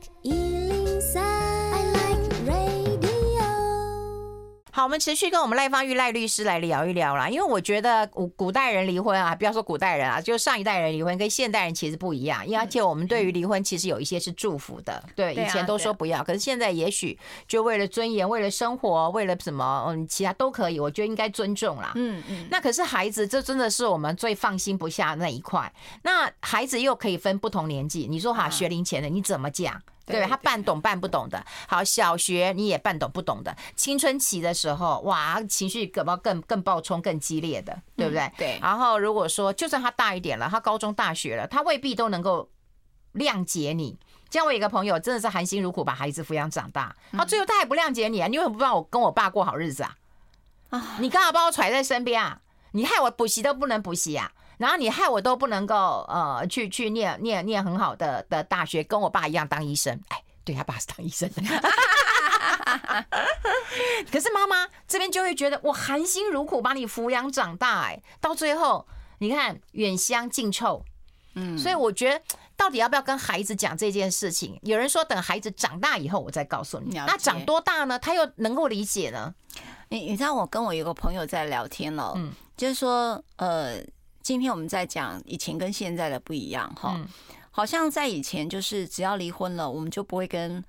好，我们持续跟我们赖芳玉赖律师来聊一聊啦。因为我觉得古古代人离婚啊，不要说古代人啊，就上一代人离婚跟现代人其实不一样。因为而且我们对于离婚其实有一些是祝福的，对，以前都说不要，可是现在也许就为了尊严、为了生活、为了什么，嗯，其他都可以，我觉得应该尊重啦。嗯嗯。那可是孩子，这真的是我们最放心不下那一块。那孩子又可以分不同年纪，你说哈，学龄前的你怎么讲？对，他半懂半不懂的，好，小学你也半懂不懂的，青春期的时候，哇，情绪可不更更暴冲、更激烈的，对不对？嗯、对。然后如果说，就算他大一点了，他高中、大学了，他未必都能够谅解你。像我有一个朋友，真的是含辛茹苦把孩子抚养长大，他最后他还不谅解你啊？你为什么不让我跟我爸过好日子啊？啊，你干嘛把我揣在身边啊？你害我补习都不能补习啊？然后你害我都不能够呃去去念念念很好的的大学，跟我爸一样当医生。哎，对，他爸是当医生的。可是妈妈这边就会觉得我含辛茹苦把你抚养长大，哎，到最后你看远香近臭。嗯，所以我觉得到底要不要跟孩子讲这件事情？有人说等孩子长大以后我再告诉你。那长多大呢？他又能够理解呢？你你知道我跟我有个朋友在聊天了，嗯，就是说呃。今天我们在讲以前跟现在的不一样哈，好像在以前就是只要离婚了，我们就不会跟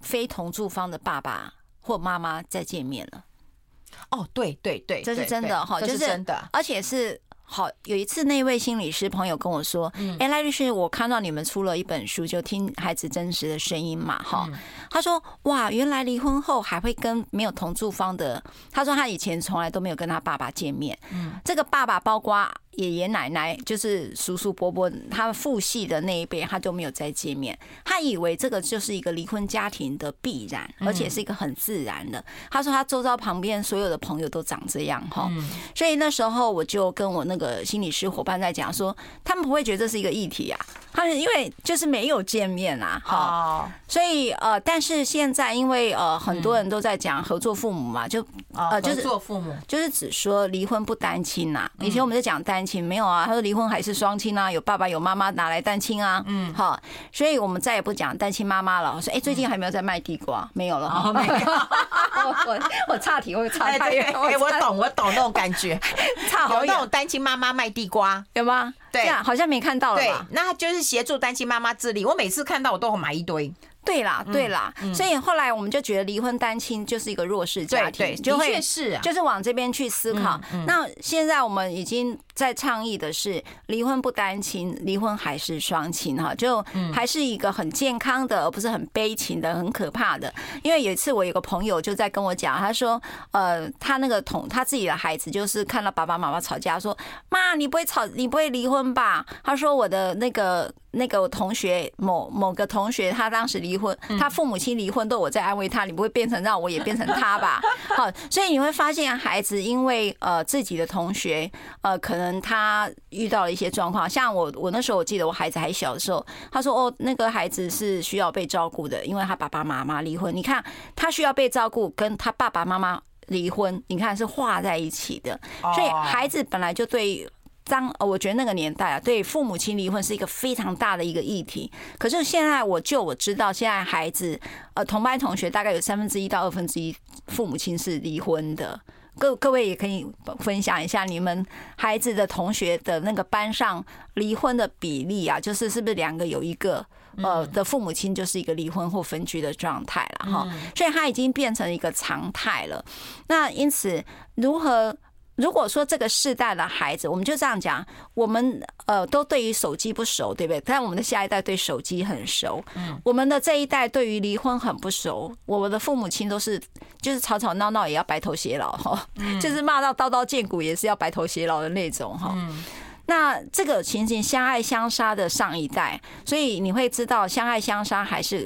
非同住方的爸爸或妈妈再见面了。哦，对对对，这是真的哈，就是真的，而且是。好，有一次那位心理师朋友跟我说：“哎，赖律师，我看到你们出了一本书，就听孩子真实的声音嘛。”哈，他说：“哇，原来离婚后还会跟没有同住方的，他说他以前从来都没有跟他爸爸见面。嗯，这个爸爸包括爷爷奶奶，就是叔叔伯伯，他父系的那一辈，他就没有再见面。他以为这个就是一个离婚家庭的必然，而且是一个很自然的。他说他周遭旁边所有的朋友都长这样哈，所以那时候我就跟我那个。个心理师伙伴在讲说，他们不会觉得这是一个议题啊，他们因为就是没有见面啊，哈，所以呃，但是现在因为呃很多人都在讲合作父母嘛，就呃就是做父母，就是只说离婚不单亲呐。以前我们在讲单亲，没有啊，他说离婚还是双亲啊，有爸爸有妈妈，哪来单亲啊？嗯，好，所以我们再也不讲单亲妈妈了。我说，哎，最近还没有在卖地瓜？没有了，没有。我我岔题，我岔题，我懂，我懂那种感觉，差好那种单亲妈妈卖地瓜有吗？对，好像没看到了。对，那他就是协助单亲妈妈自立。我每次看到我都会买一堆。对啦，对啦，所以后来我们就觉得离婚单亲就是一个弱势家庭，就会是就是往这边去思考。那现在我们已经在倡议的是离婚不单亲，离婚还是双亲哈，就还是一个很健康的，而不是很悲情的、很可怕的。因为有一次我有个朋友就在跟我讲，他说，呃，他那个同他自己的孩子就是看到爸爸妈妈吵架，说妈，你不会吵，你不会离婚吧？他说我的那个。那个同学某某个同学，他当时离婚，他父母亲离婚，都我在安慰他，你不会变成让我也变成他吧？好，所以你会发现孩子因为呃自己的同学呃可能他遇到了一些状况，像我我那时候我记得我孩子还小的时候，他说哦那个孩子是需要被照顾的，因为他爸爸妈妈离婚，你看他需要被照顾，跟他爸爸妈妈离婚，你看是画在一起的，所以孩子本来就对。当呃，我觉得那个年代啊，对父母亲离婚是一个非常大的一个议题。可是现在，我就我知道，现在孩子呃，同班同学大概有三分之一到二分之一父母亲是离婚的。各各位也可以分享一下你们孩子的同学的那个班上离婚的比例啊，就是是不是两个有一个呃的父母亲就是一个离婚或分居的状态了哈？所以他已经变成一个常态了。那因此如何？如果说这个世代的孩子，我们就这样讲，我们呃都对于手机不熟，对不对？但我们的下一代对手机很熟。嗯，我们的这一代对于离婚很不熟。我们的父母亲都是就是吵吵闹闹也要白头偕老哈，就是骂到刀刀见骨也是要白头偕老的那种哈。那这个情形相爱相杀的上一代，所以你会知道相爱相杀还是。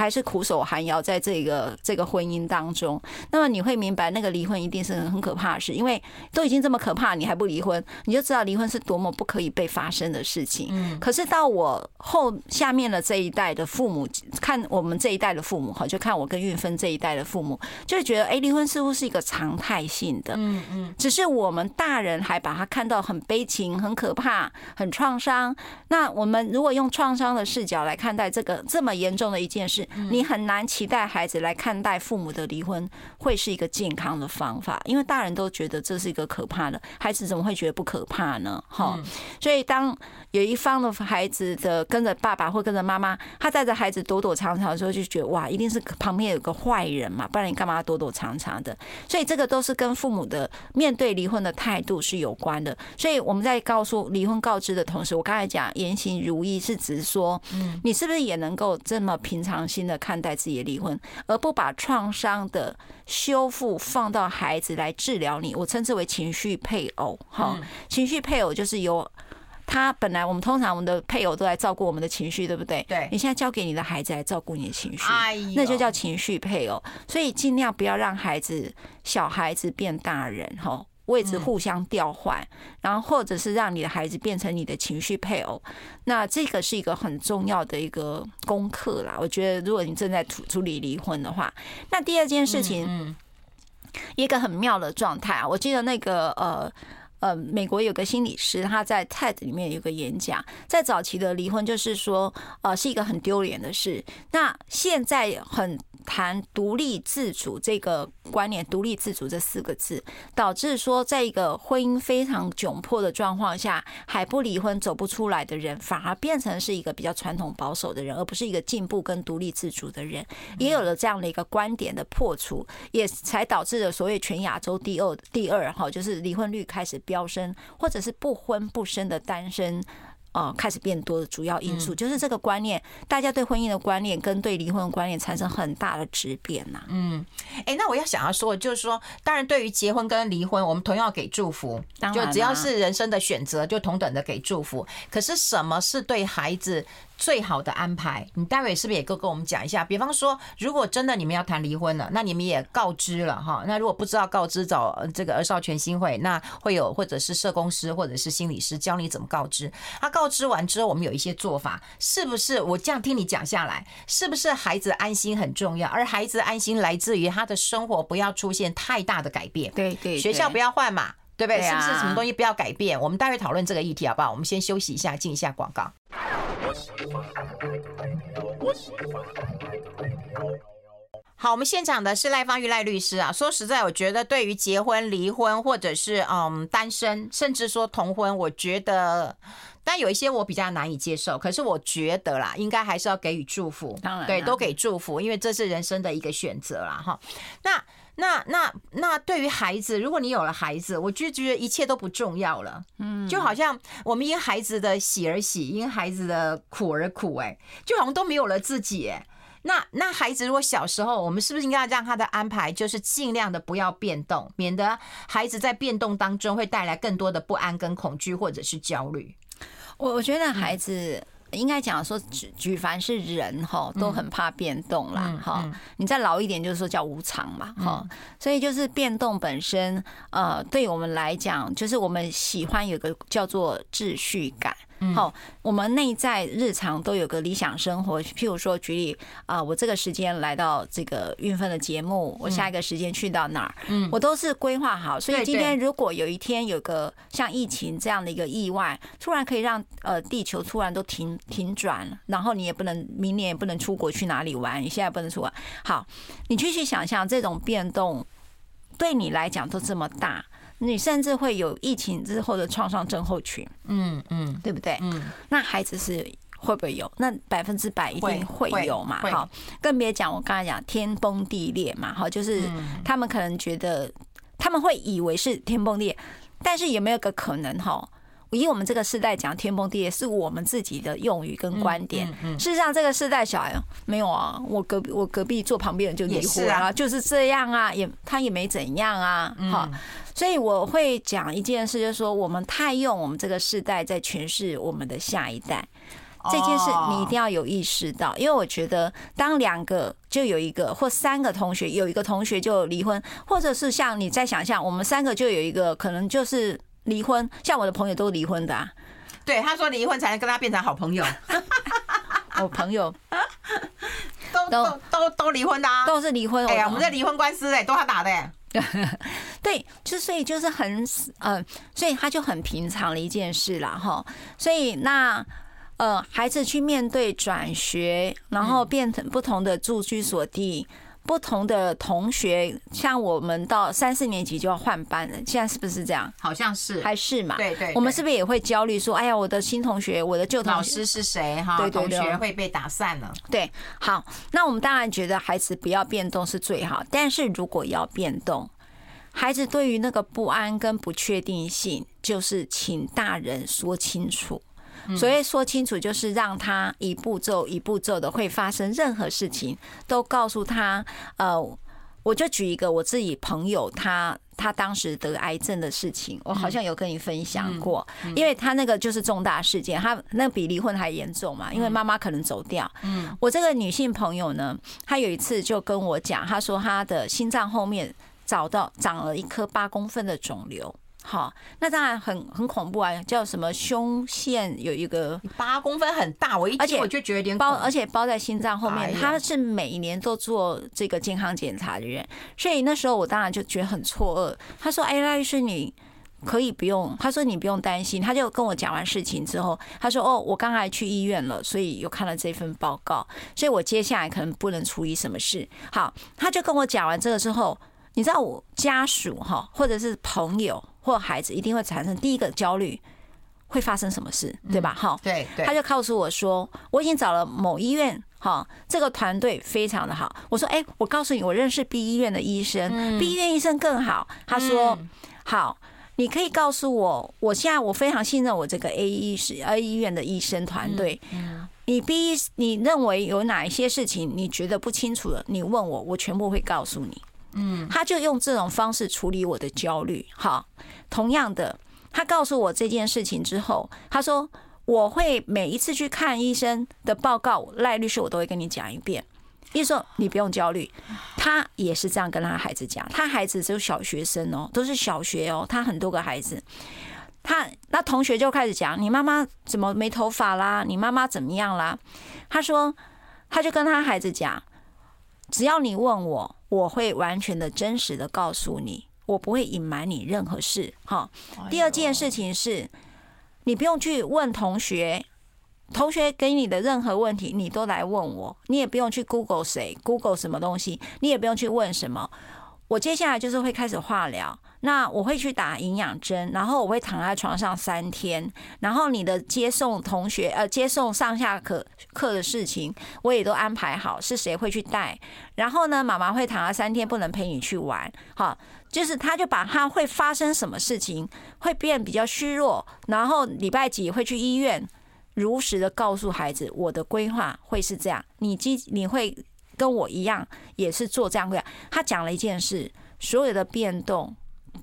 还是苦守寒窑，在这个这个婚姻当中，那么你会明白，那个离婚一定是很可怕的事，因为都已经这么可怕，你还不离婚，你就知道离婚是多么不可以被发生的事情。嗯。可是到我后下面的这一代的父母，看我们这一代的父母哈，就看我跟运芬这一代的父母，就会觉得，哎，离婚似乎是一个常态性的。嗯嗯。只是我们大人还把它看到很悲情、很可怕、很创伤。那我们如果用创伤的视角来看待这个这么严重的一件事。你很难期待孩子来看待父母的离婚会是一个健康的方法，因为大人都觉得这是一个可怕的，孩子怎么会觉得不可怕呢？哈，所以当有一方的孩子的跟着爸爸或跟着妈妈，他带着孩子躲躲藏藏的时候，就觉得哇，一定是旁边有个坏人嘛，不然你干嘛躲躲藏藏的？所以这个都是跟父母的面对离婚的态度是有关的。所以我们在告诉离婚告知的同时，我刚才讲言行如一，是指说，你是不是也能够这么平常心的看待自己的离婚，而不把创伤的修复放到孩子来治疗你？我称之为情绪配偶，哈，情绪配偶就是由。他本来我们通常我们的配偶都来照顾我们的情绪，对不对？对。你现在交给你的孩子来照顾你的情绪，那就叫情绪配偶。所以尽量不要让孩子小孩子变大人，哈，位置互相调换，然后或者是让你的孩子变成你的情绪配偶。那这个是一个很重要的一个功课啦。我觉得如果你正在处处理离婚的话，那第二件事情，一个很妙的状态啊，我记得那个呃。呃，美国有个心理师，他在 TED 里面有个演讲，在早期的离婚就是说，呃，是一个很丢脸的事。那现在很。谈独立自主这个观念，独立自主这四个字，导致说，在一个婚姻非常窘迫的状况下，还不离婚走不出来的人，反而变成是一个比较传统保守的人，而不是一个进步跟独立自主的人。也有了这样的一个观点的破除，也才导致了所谓全亚洲第二第二哈，就是离婚率开始飙升，或者是不婚不生的单身。哦，开始变多的主要因素就是这个观念，大家对婚姻的观念跟对离婚的观念产生很大的质变呐。嗯，哎，那我要想要说，就是说，当然对于结婚跟离婚，我们同样给祝福，就只要是人生的选择，就同等的给祝福。可是什么是对孩子最好的安排，你待会是不是也跟跟我们讲一下？比方说，如果真的你们要谈离婚了，那你们也告知了哈。那如果不知道告知，找这个儿少权心会，那会有或者是社工师或者是心理师教你怎么告知。他告知完之后，我们有一些做法，是不是？我这样听你讲下来，是不是孩子安心很重要？而孩子安心来自于他的生活不要出现太大的改变，对对，学校不要换嘛，对不对？是不是什么东西不要改变？我们待会讨论这个议题好不好？我们先休息一下，进一下广告。好，我们现场的是赖芳玉赖律师啊。说实在，我觉得对于结婚、离婚，或者是嗯单身，甚至说同婚，我觉得，但有一些我比较难以接受。可是我觉得啦，应该还是要给予祝福，当然对，都给祝福，因为这是人生的一个选择啦。哈。那。那那那对于孩子，如果你有了孩子，我就觉得一切都不重要了。嗯，就好像我们因孩子的喜而喜，因孩子的苦而苦，哎，就好像都没有了自己。哎，那那孩子如果小时候，我们是不是应该让他的安排就是尽量的不要变动，免得孩子在变动当中会带来更多的不安跟恐惧或者是焦虑？我我觉得孩子。应该讲说，举举凡是人哈，都很怕变动啦哈。你再老一点，就是说叫无常嘛哈。所以就是变动本身，呃，对我们来讲，就是我们喜欢有个叫做秩序感。好，我们内在日常都有个理想生活。譬如说，举例啊，我这个时间来到这个运分的节目，我下一个时间去到哪儿，嗯，我都是规划好。所以今天如果有一天有个像疫情这样的一个意外，突然可以让呃地球突然都停停转，然后你也不能明年也不能出国去哪里玩，你现在不能出国。好，你继续想象这种变动对你来讲都这么大。你甚至会有疫情之后的创伤症候群，嗯嗯，对不对？嗯，那孩子是会不会有？那百分之百一定会有嘛？好，更别讲我刚才讲天崩地裂嘛，好，就是他们可能觉得他们会以为是天崩地裂，但是有没有个可能哈？以我们这个世代讲天崩地裂，是我们自己的用语跟观点。事实上，这个世代小孩没有啊。我隔壁我隔壁坐旁边人就离婚了，就是这样啊，也他也没怎样啊。好，所以我会讲一件事，就是说我们太用我们这个世代在诠释我们的下一代。这件事你一定要有意识到，因为我觉得当两个就有一个或三个同学有一个同学就离婚，或者是像你再想象，我们三个就有一个可能就是。离婚，像我的朋友都离婚的啊。对，他说离婚才能跟他变成好朋友。我朋友 都都都都离婚的啊，都是离婚。哎呀，我们这离婚官司哎，都他打的哎。对，就所以就是很嗯，所以他就很平常的一件事了哈。所以那呃，孩子去面对转学，然后变成不同的住居所地。不同的同学，像我们到三四年级就要换班了，现在是不是这样？好像是，还是嘛？对对，我们是不是也会焦虑说，哎呀，我的新同学，我的旧同学，老师是谁？哈，对对对，同学会被打散了。对，好，那我们当然觉得孩子不要变动是最好，但是如果要变动，孩子对于那个不安跟不确定性，就是请大人说清楚。所以说清楚，就是让他一步骤一步骤的会发生任何事情，都告诉他。呃，我就举一个我自己朋友，他他当时得癌症的事情，我好像有跟你分享过。因为他那个就是重大事件，他那比离婚还严重嘛，因为妈妈可能走掉。嗯，我这个女性朋友呢，她有一次就跟我讲，她说她的心脏后面找到长了一颗八公分的肿瘤。好，那当然很很恐怖啊！叫什么胸腺有一个八公分，很大，我一而且我就觉得有点包，而且包在心脏后面。他是每年都做这个健康检查的人，所以那时候我当然就觉得很错愕。他说：“哎，赖律师，你可以不用。”他说：“你不用担心。”他就跟我讲完事情之后，他说：“哦，我刚才去医院了，所以有看了这份报告，所以我接下来可能不能处理什么事。”好，他就跟我讲完这个之后，你知道我家属哈，或者是朋友。或孩子一定会产生第一个焦虑，会发生什么事，对吧？哈，对，他就告诉我说，我已经找了某医院，哈，这个团队非常的好。我说，哎，我告诉你，我认识 B 医院的医生，B 医院医生更好。他说，好，你可以告诉我，我现在我非常信任我这个 A 医是 A 医院的医生团队。你 B 你认为有哪一些事情你觉得不清楚的，你问我，我全部会告诉你。嗯，他就用这种方式处理我的焦虑。好，同样的，他告诉我这件事情之后，他说我会每一次去看医生的报告，赖律师我都会跟你讲一遍。医生说你不用焦虑，他也是这样跟他孩子讲。他孩子只有小学生哦，都是小学哦，他很多个孩子。他那同学就开始讲，你妈妈怎么没头发啦？你妈妈怎么样啦？他说，他就跟他孩子讲，只要你问我。我会完全的真实的告诉你，我不会隐瞒你任何事。哈，第二件事情是，你不用去问同学，同学给你的任何问题，你都来问我，你也不用去 Google 谁，Google 什么东西，你也不用去问什么。我接下来就是会开始化疗。那我会去打营养针，然后我会躺在床上三天，然后你的接送同学呃接送上下课课的事情我也都安排好，是谁会去带？然后呢，妈妈会躺在三天，不能陪你去玩，好，就是他就把他会发生什么事情，会变比较虚弱，然后礼拜几会去医院，如实的告诉孩子，我的规划会是这样，你记你会跟我一样，也是做这样规划。他讲了一件事，所有的变动。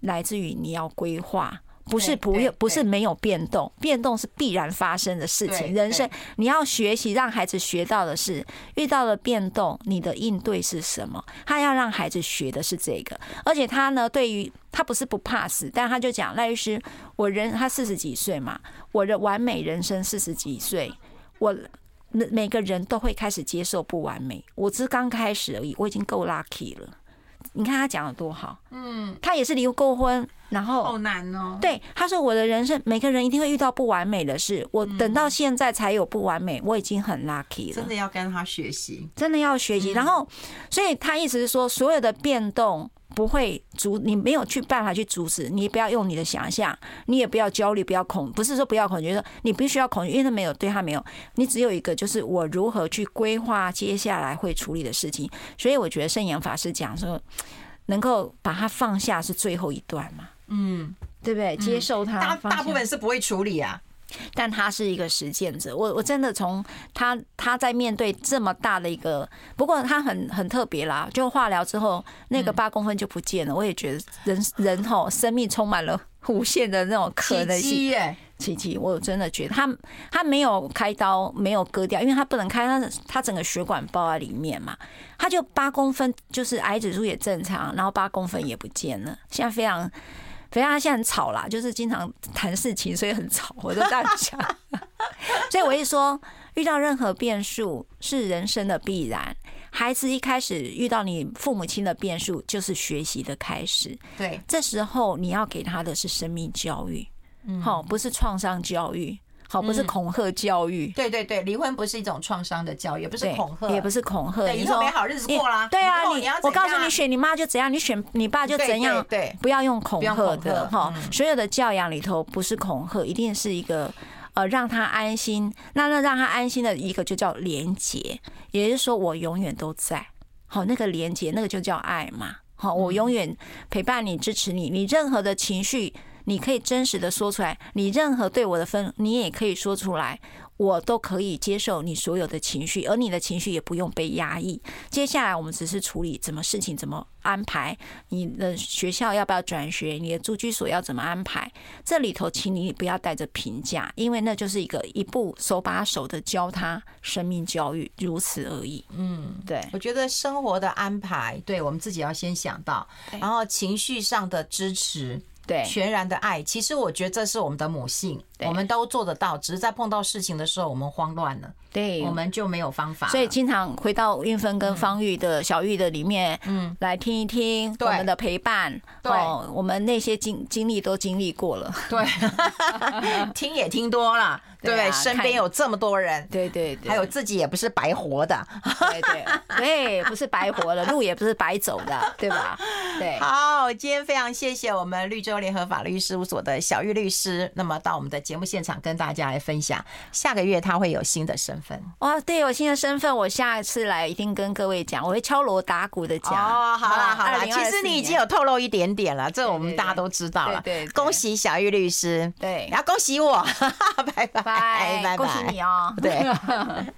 来自于你要规划，不是不用，不是没有变动，变动是必然发生的事情。人生你要学习，让孩子学到的是遇到了变动，你的应对是什么？他要让孩子学的是这个，而且他呢，对于他不是不怕死，但他就讲赖律师，我人他四十几岁嘛，我的完美人生四十几岁，我每个人都会开始接受不完美，我只是刚开始而已，我已经够 lucky 了。你看他讲的多好，嗯，他也是离过婚，然后好难哦。对，他说我的人生每个人一定会遇到不完美的事，我等到现在才有不完美，我已经很 lucky 了。真的要跟他学习，真的要学习。然后，所以他意思是说，所有的变动。不会阻你，没有去办法去阻止你，不要用你的想象，你也不要焦虑，不要恐，不是说不要恐惧，说你必须要恐惧，因为他没有对他没有，你只有一个，就是我如何去规划接下来会处理的事情。所以我觉得圣严法师讲说，能够把它放下是最后一段嘛，嗯，对不对？接受它，大大部分是不会处理啊。但他是一个实践者，我我真的从他他在面对这么大的一个，不过他很很特别啦，就化疗之后那个八公分就不见了，我也觉得人人吼生命充满了无限的那种可能性。奇迹！我真的觉得他他没有开刀，没有割掉，因为他不能开，他他整个血管包在里面嘛，他就八公分，就是癌指数也正常，然后八公分也不见了，现在非常。反正他现在很吵啦，就是经常谈事情，所以很吵。我就这样讲，所以我一说遇到任何变数是人生的必然。孩子一开始遇到你父母亲的变数，就是学习的开始。对，这时候你要给他的是生命教育，好，不是创伤教育。好，不是恐吓教育。对对对，离婚不是一种创伤的教育，也不是恐吓，也不是恐吓。以后没好日子过啦。对啊，你我告诉你，选你妈就怎样，你选你爸就怎样。对，不要用恐吓的哈。所有的教养里头不是恐吓，一定是一个呃让他安心。那那让他安心的一个就叫连结，也就是说我永远都在。好，那个连结那个就叫爱嘛。好，我永远陪伴你，支持你，你任何的情绪。你可以真实的说出来，你任何对我的分，你也可以说出来，我都可以接受你所有的情绪，而你的情绪也不用被压抑。接下来我们只是处理怎么事情怎么安排，你的学校要不要转学，你的住居所要怎么安排，这里头请你不要带着评价，因为那就是一个一步手把手的教他生命教育，如此而已。嗯，对，我觉得生活的安排，对我们自己要先想到，然后情绪上的支持。对，全然的爱，其实我觉得这是我们的母性，我们都做得到，只是在碰到事情的时候，我们慌乱了，对，我们就没有方法。所以经常回到运芬跟方玉的小玉的里面，嗯，来听一听我们的陪伴，对，我们那些经经历都经历过了，对，听也听多了。对，身边有这么多人，对对对，还有自己也不是白活的，对对。对，不是白活的，路也不是白走的，对吧？对。好，今天非常谢谢我们绿洲联合法律事务所的小玉律师，那么到我们的节目现场跟大家来分享，下个月他会有新的身份。哇，对，有新的身份，我下一次来一定跟各位讲，我会敲锣打鼓的讲。哦，好啦好啦，其实你已经有透露一点点了，这我们大家都知道了。对，恭喜小玉律师，对，然后恭喜我，拜拜。拜拜，恭喜你哦！对。